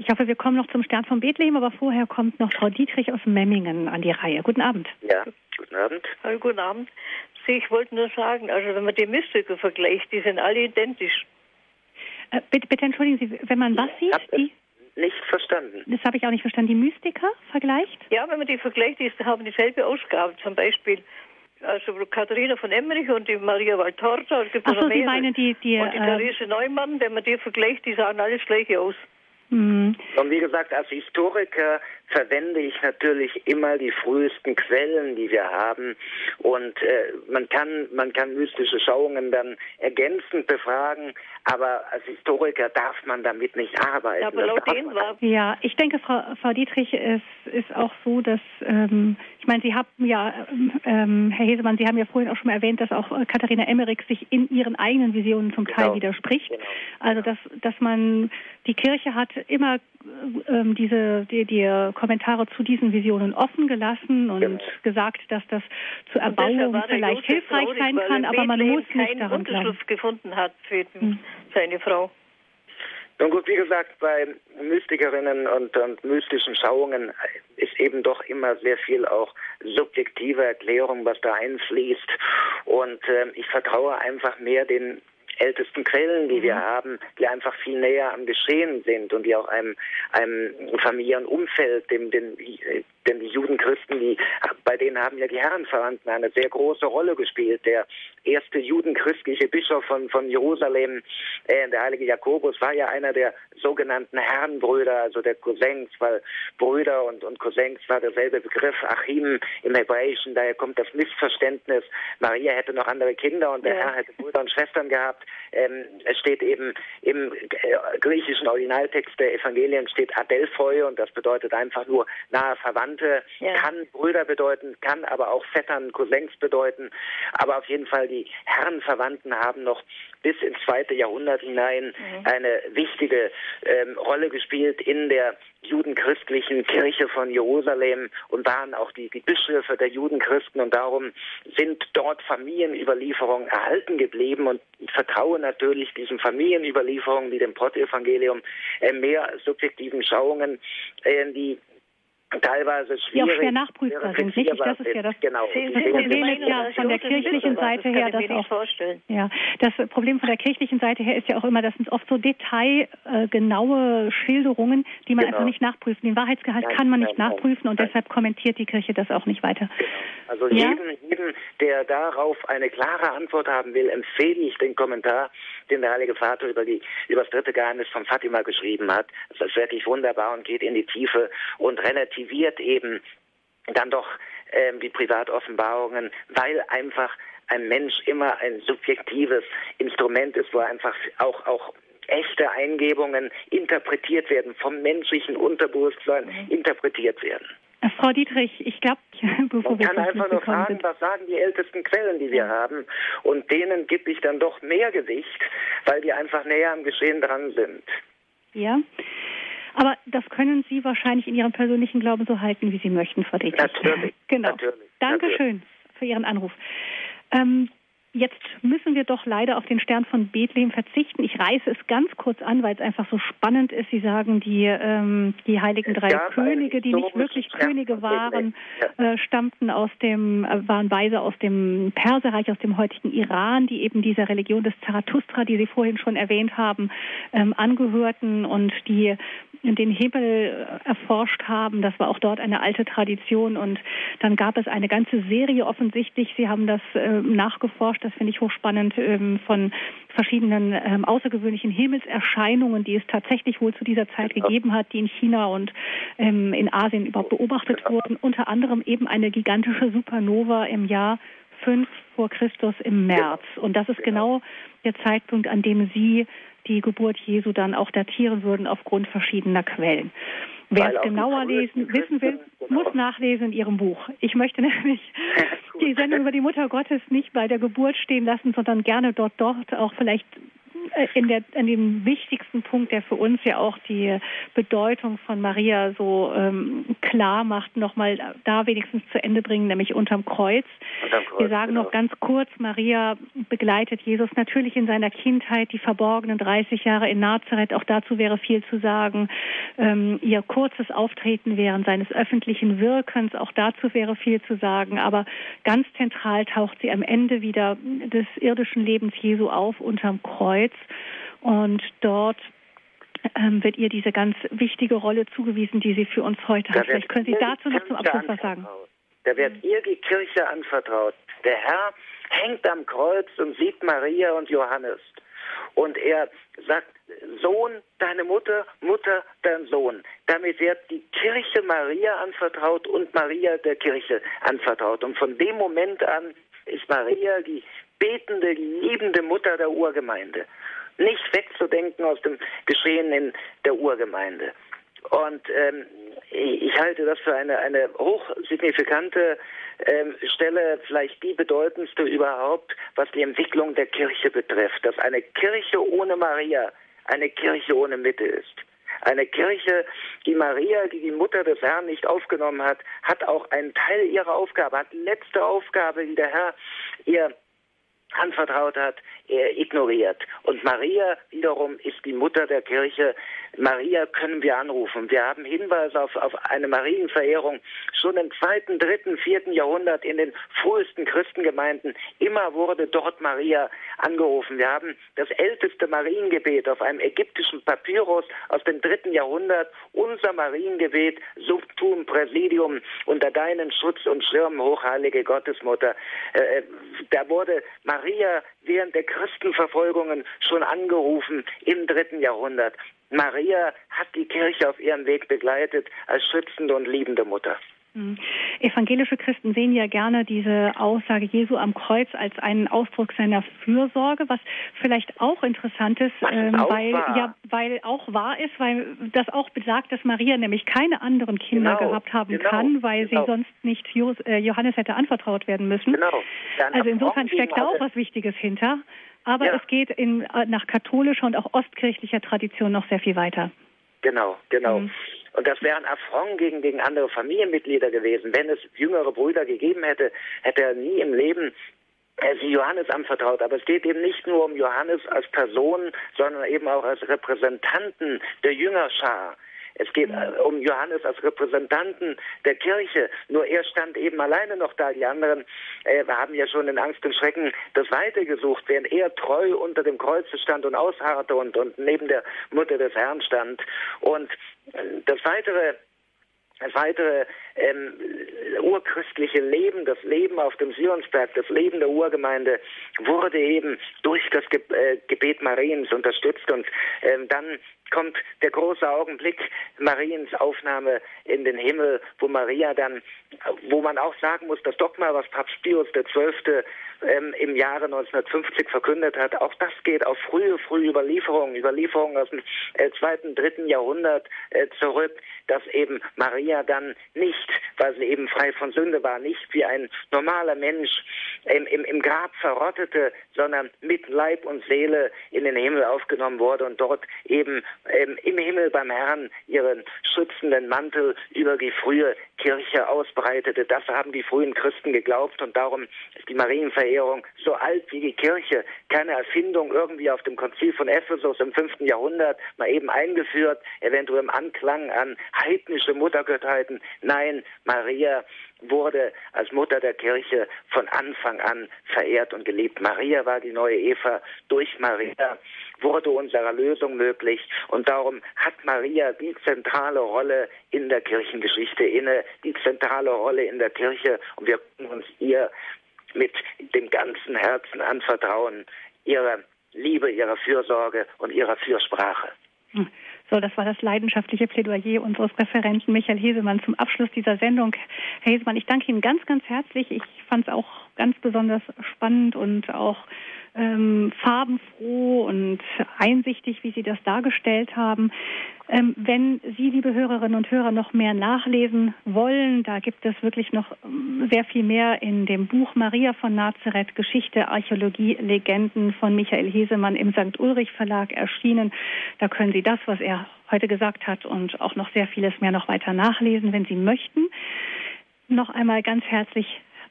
Ich hoffe, wir kommen noch zum Stern von Bethlehem, aber vorher kommt noch Frau Dietrich aus Memmingen an die Reihe. Guten Abend. Ja, guten Abend. Hallo, guten Abend. Ich wollte nur sagen, also wenn man die Mystiker vergleicht, die sind alle identisch. Äh, bitte, bitte entschuldigen Sie, wenn man was sieht? Die nicht verstanden. Das habe ich auch nicht verstanden. Die Mystiker vergleicht? Ja, wenn man die vergleicht, die haben dieselbe Ausgabe. Zum Beispiel also Katharina von Emmerich und die Maria Valtorta. Ach so, Sie meinen die... die und die äh, Therese Neumann, wenn man die vergleicht, die sahen alles gleich aus. Mhm. Und wie gesagt, als Historiker verwende ich natürlich immer die frühesten Quellen, die wir haben. Und äh, man kann man kann mystische Schauungen dann ergänzend befragen, aber als Historiker darf man damit nicht arbeiten. Ja, aber laut denen war ja, ich denke, Frau, Frau Dietrich, es ist auch so, dass ähm, ich meine, Sie haben ja, ähm, Herr Hesemann, Sie haben ja vorhin auch schon mal erwähnt, dass auch Katharina Emmerich sich in ihren eigenen Visionen zum Teil genau. widerspricht. Genau. Also dass dass man die Kirche hat immer ähm, diese die, die Kommentare zu diesen Visionen offen gelassen und genau. gesagt, dass das zur Erbauung vielleicht hilfreich traurig, sein kann, aber man muss nicht daran glauben. gefunden hat für hm. seine Frau. Nun gut, wie gesagt, bei Mystikerinnen und, und mystischen Schauungen ist eben doch immer sehr viel auch subjektive Erklärung, was da einfließt. Und äh, ich vertraue einfach mehr den ältesten Quellen, die wir mhm. haben, die einfach viel näher am Geschehen sind und die auch einem, einem Familienumfeld, dem, dem, denn die Judenchristen, die, bei denen haben ja die Herrenverwandten eine sehr große Rolle gespielt. Der erste judenchristliche Bischof von, von Jerusalem, äh, der heilige Jakobus, war ja einer der sogenannten Herrenbrüder, also der Cousins, weil Brüder und, und Cousins war derselbe Begriff, Achim im Hebräischen, daher kommt das Missverständnis, Maria hätte noch andere Kinder und der ja. Herr hätte Brüder und Schwestern gehabt. Ähm, es steht eben im äh, griechischen Originaltext der Evangelien steht Adelphoi und das bedeutet einfach nur nahe Verwandte, ja. kann Brüder bedeuten, kann aber auch Vettern, Cousins bedeuten. Aber auf jeden Fall die Herrenverwandten haben noch bis ins zweite Jahrhundert hinein mhm. eine wichtige ähm, Rolle gespielt in der judenchristlichen Kirche von Jerusalem und waren auch die, die Bischöfe der Judenchristen und darum sind dort Familienüberlieferungen erhalten geblieben und ich vertraue natürlich diesen Familienüberlieferungen, die dem Pottevangelium äh, mehr subjektiven Schauungen, äh, die teilweise schwierig. Die auch schwer nachprüfbar sind, richtig? Das ist ja das genau. Problem ist ja von der kirchlichen Seite her, dass auch, vorstellen. ja, das Problem von der kirchlichen Seite her ist ja auch immer, das sind oft so detailgenaue Schilderungen, die man Genau. einfach nicht nachprüfen. Den Wahrheitsgehalt Nein, kann man nicht nein, nein. nachprüfen und Nein. deshalb kommentiert die Kirche das auch nicht weiter. Also Ja? jedem, jedem, der darauf eine klare Antwort haben will, empfehle ich den Kommentar, den der Heilige Vater über, die, über das dritte Geheimnis von Fatima geschrieben hat. Das ist wirklich wunderbar und geht in die Tiefe und relativiert eben dann doch ähm, die Privatoffenbarungen, weil einfach ein Mensch immer ein subjektives Instrument ist, wo einfach auch, auch echte Eingebungen interpretiert werden, vom menschlichen Unterbewusstsein Mhm. interpretiert werden. Äh, Frau Dietrich, ich glaube, bevor Man wir kann einfach nur fragen, sind. was sagen die ältesten Quellen, die wir haben. Und denen gebe ich dann doch mehr Gewicht, weil die einfach näher am Geschehen dran sind. Ja. Aber das können Sie wahrscheinlich in Ihrem persönlichen Glauben so halten, wie Sie möchten, Frau Dietrich. Natürlich, Genau. natürlich, Dankeschön für Ihren Anruf. Ähm, jetzt müssen wir doch leider auf den Stern von Bethlehem verzichten. Ich reiße es ganz kurz an, weil es einfach so spannend ist. Sie sagen, die, ähm, die heiligen drei Ja, Könige, die nicht wirklich Stern Könige waren, Bethlehem, äh, stammten aus dem, äh, waren Weise aus dem Perserreich, aus dem heutigen Iran, die eben dieser Religion des Zarathustra, die Sie vorhin schon erwähnt haben, ähm, angehörten und die den Himmel äh, erforscht haben. Das war auch dort eine alte Tradition. Und dann gab es eine ganze Serie offensichtlich. Sie haben das ähm, nachgeforscht. Das finde ich hochspannend ähm, von verschiedenen ähm, außergewöhnlichen Himmelserscheinungen, die es tatsächlich wohl zu dieser Zeit gegeben hat, die in China und ähm, in Asien überhaupt beobachtet wurden. Unter anderem eben eine gigantische Supernova im Jahr 5 vor Christus im März. Und das ist genau der Zeitpunkt, an dem Sie die Geburt Jesu dann auch datieren würden aufgrund verschiedener Quellen. Wer es genauer lesen, wissen will, genau. muss nachlesen in Ihrem Buch. Ich möchte nämlich die Sendung über die Mutter Gottes nicht bei der Geburt stehen lassen, sondern gerne dort, dort auch vielleicht in, der, in dem wichtigsten Punkt, der für uns ja auch die Bedeutung von Maria so ähm, klar macht, nochmal da wenigstens zu Ende bringen, nämlich unterm Kreuz. Unterm Kreuz, Wir sagen genau. noch ganz kurz, Maria begleitet Jesus natürlich in seiner Kindheit, die verborgenen 30 Jahre in Nazareth. Auch dazu wäre viel zu sagen. Ähm, ihr kurzes Auftreten während seines öffentlichen Wirkens, auch dazu wäre viel zu sagen. Aber ganz zentral taucht sie am Ende wieder des irdischen Lebens Jesu auf unterm Kreuz. Und dort ähm, wird ihr diese ganz wichtige Rolle zugewiesen, die sie für uns heute Da hat. Vielleicht können Sie dazu noch zum Abschluss was sagen. Da wird ihr die Kirche anvertraut. Der Herr hängt am Kreuz und sieht Maria und Johannes. Und er sagt, Sohn, deine Mutter, Mutter, dein Sohn. Damit wird die Kirche Maria anvertraut und Maria der Kirche anvertraut. Und von dem Moment an ist Maria die betende, liebende Mutter der Urgemeinde. Nicht wegzudenken aus dem Geschehen in der Urgemeinde. Und ähm, ich halte das für eine, eine hochsignifikante ähm, Stelle, vielleicht die bedeutendste überhaupt, was die Entwicklung der Kirche betrifft. Dass eine Kirche ohne Maria eine Kirche ohne Mitte ist. Eine Kirche, die Maria, die die Mutter des Herrn nicht aufgenommen hat, hat auch einen Teil ihrer Aufgabe, hat letzte Aufgabe, die der Herr ihr anvertraut hat, ignoriert. Und Maria wiederum ist die Mutter der Kirche. Maria können wir anrufen. Wir haben Hinweise auf, auf eine Marienverehrung schon im zweiten, dritten, vierten Jahrhundert in den frühesten Christengemeinden. Immer wurde dort Maria angerufen. Wir haben das älteste Mariengebet auf einem ägyptischen Papyrus aus dem dritten Jahrhundert. Unser Mariengebet, Subtum Präsidium, unter deinen Schutz und Schirm, hochheilige Gottesmutter. Äh, da wurde Maria während der Christenverfolgungen schon angerufen im dritten Jahrhundert. Maria hat die Kirche auf ihrem Weg begleitet als schützende und liebende Mutter. Hm. Evangelische Christen sehen ja gerne diese Aussage Jesu am Kreuz als einen Ausdruck seiner Fürsorge, was vielleicht auch interessant ist, ähm, auch weil wahr. ja weil auch wahr ist, weil das auch besagt, dass Maria nämlich keine anderen Kinder Genau, gehabt haben genau, kann, weil genau. sie sonst nicht äh, Johannes hätte anvertraut werden müssen. Genau. Dann Also insofern steckt da auch was Wichtiges hinter. Aber Ja. es geht in, äh, nach katholischer und auch ostkirchlicher Tradition noch sehr viel weiter. Genau, genau. Mhm. Und das wäre ein Affront gegen, gegen andere Familienmitglieder gewesen. Wenn es jüngere Brüder gegeben hätte, hätte er nie im Leben äh, sie Johannes anvertraut. Aber es geht eben nicht nur um Johannes als Person, sondern eben auch als Repräsentanten der Jüngerschar. Es geht äh, um Johannes als Repräsentanten der Kirche. Nur er stand eben alleine noch da. Die anderen äh, haben ja schon in Angst und Schrecken das Weite gesucht, während er treu unter dem Kreuze stand und ausharrte und, und neben der Mutter des Herrn stand. Und äh, das weitere das weitere ähm, urchristliche Leben, das Leben auf dem Sionsberg, das Leben der Urgemeinde wurde eben durch das Ge äh, Gebet Mariens unterstützt und ähm, dann kommt der große Augenblick Mariens Aufnahme in den Himmel, wo Maria dann, wo man auch sagen muss, das Dogma, was Papst Pius XII. Ähm, im Jahre 1950 verkündet hat, auch das geht auf frühe, frühe Überlieferungen, Überlieferungen aus dem äh, zweiten, dritten Jahrhundert äh, zurück, dass eben Maria dann nicht, weil sie eben frei von Sünde war, nicht wie ein normaler Mensch im, im, im Grab verrottete, sondern mit Leib und Seele in den Himmel aufgenommen wurde und dort eben ähm, im Himmel beim Herrn ihren schützenden Mantel über die frühe Kirche ausbreitete. Das haben die frühen Christen geglaubt und darum ist die Marienverehrung so alt wie die Kirche. Keine Erfindung irgendwie auf dem Konzil von Ephesus im fünften Jahrhundert mal eben eingeführt, eventuell im Anklang an heidnische Muttergottheiten. Nein, Maria wurde als Mutter der Kirche von Anfang an verehrt und geliebt. Maria war die neue Eva. Durch Maria wurde unsere Erlösung möglich und darum hat Maria die zentrale Rolle in der Kirchengeschichte inne, die zentrale Rolle in der Kirche und wir können uns ihr mit dem ganzen Herzen anvertrauen, ihrer Liebe, ihrer Fürsorge und ihrer Fürsprache. Hm. So, das war das leidenschaftliche Plädoyer unseres Referenten Michael Hesemann zum Abschluss dieser Sendung. Herr Hesemann, ich danke Ihnen ganz, ganz herzlich. Ich fand es auch ganz besonders spannend und auch ähm, farbenfroh und einsichtig, wie Sie das dargestellt haben. Ähm, wenn Sie, liebe Hörerinnen und Hörer, noch mehr nachlesen wollen, da gibt es wirklich noch ähm, sehr viel mehr in dem Buch Maria von Nazareth, Geschichte, Archäologie, Legenden von Michael Hesemann im St. Ulrich Verlag erschienen. Da können Sie das, was er heute gesagt hat und auch noch sehr vieles mehr noch weiter nachlesen, wenn Sie möchten. Noch einmal ganz herzlich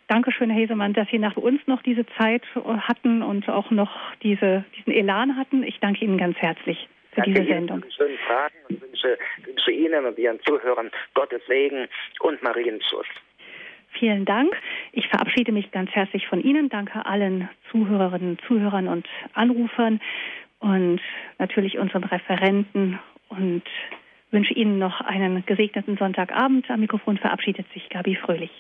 Dankeschön, Herr Hesemann, dass Sie nach uns noch diese Zeit hatten und auch noch diese, diesen Elan hatten. Ich danke Ihnen ganz herzlich für danke diese Sendung. Schönen Fragen und wünsche, wünsche Ihnen und Ihren Zuhörern Gottes Segen und Marienschutz. Vielen Dank. Ich verabschiede mich ganz herzlich von Ihnen. Danke allen Zuhörerinnen, Zuhörern und Anrufern und natürlich unseren Referenten und wünsche Ihnen noch einen gesegneten Sonntagabend. Am Mikrofon verabschiedet sich Gabi Fröhlich.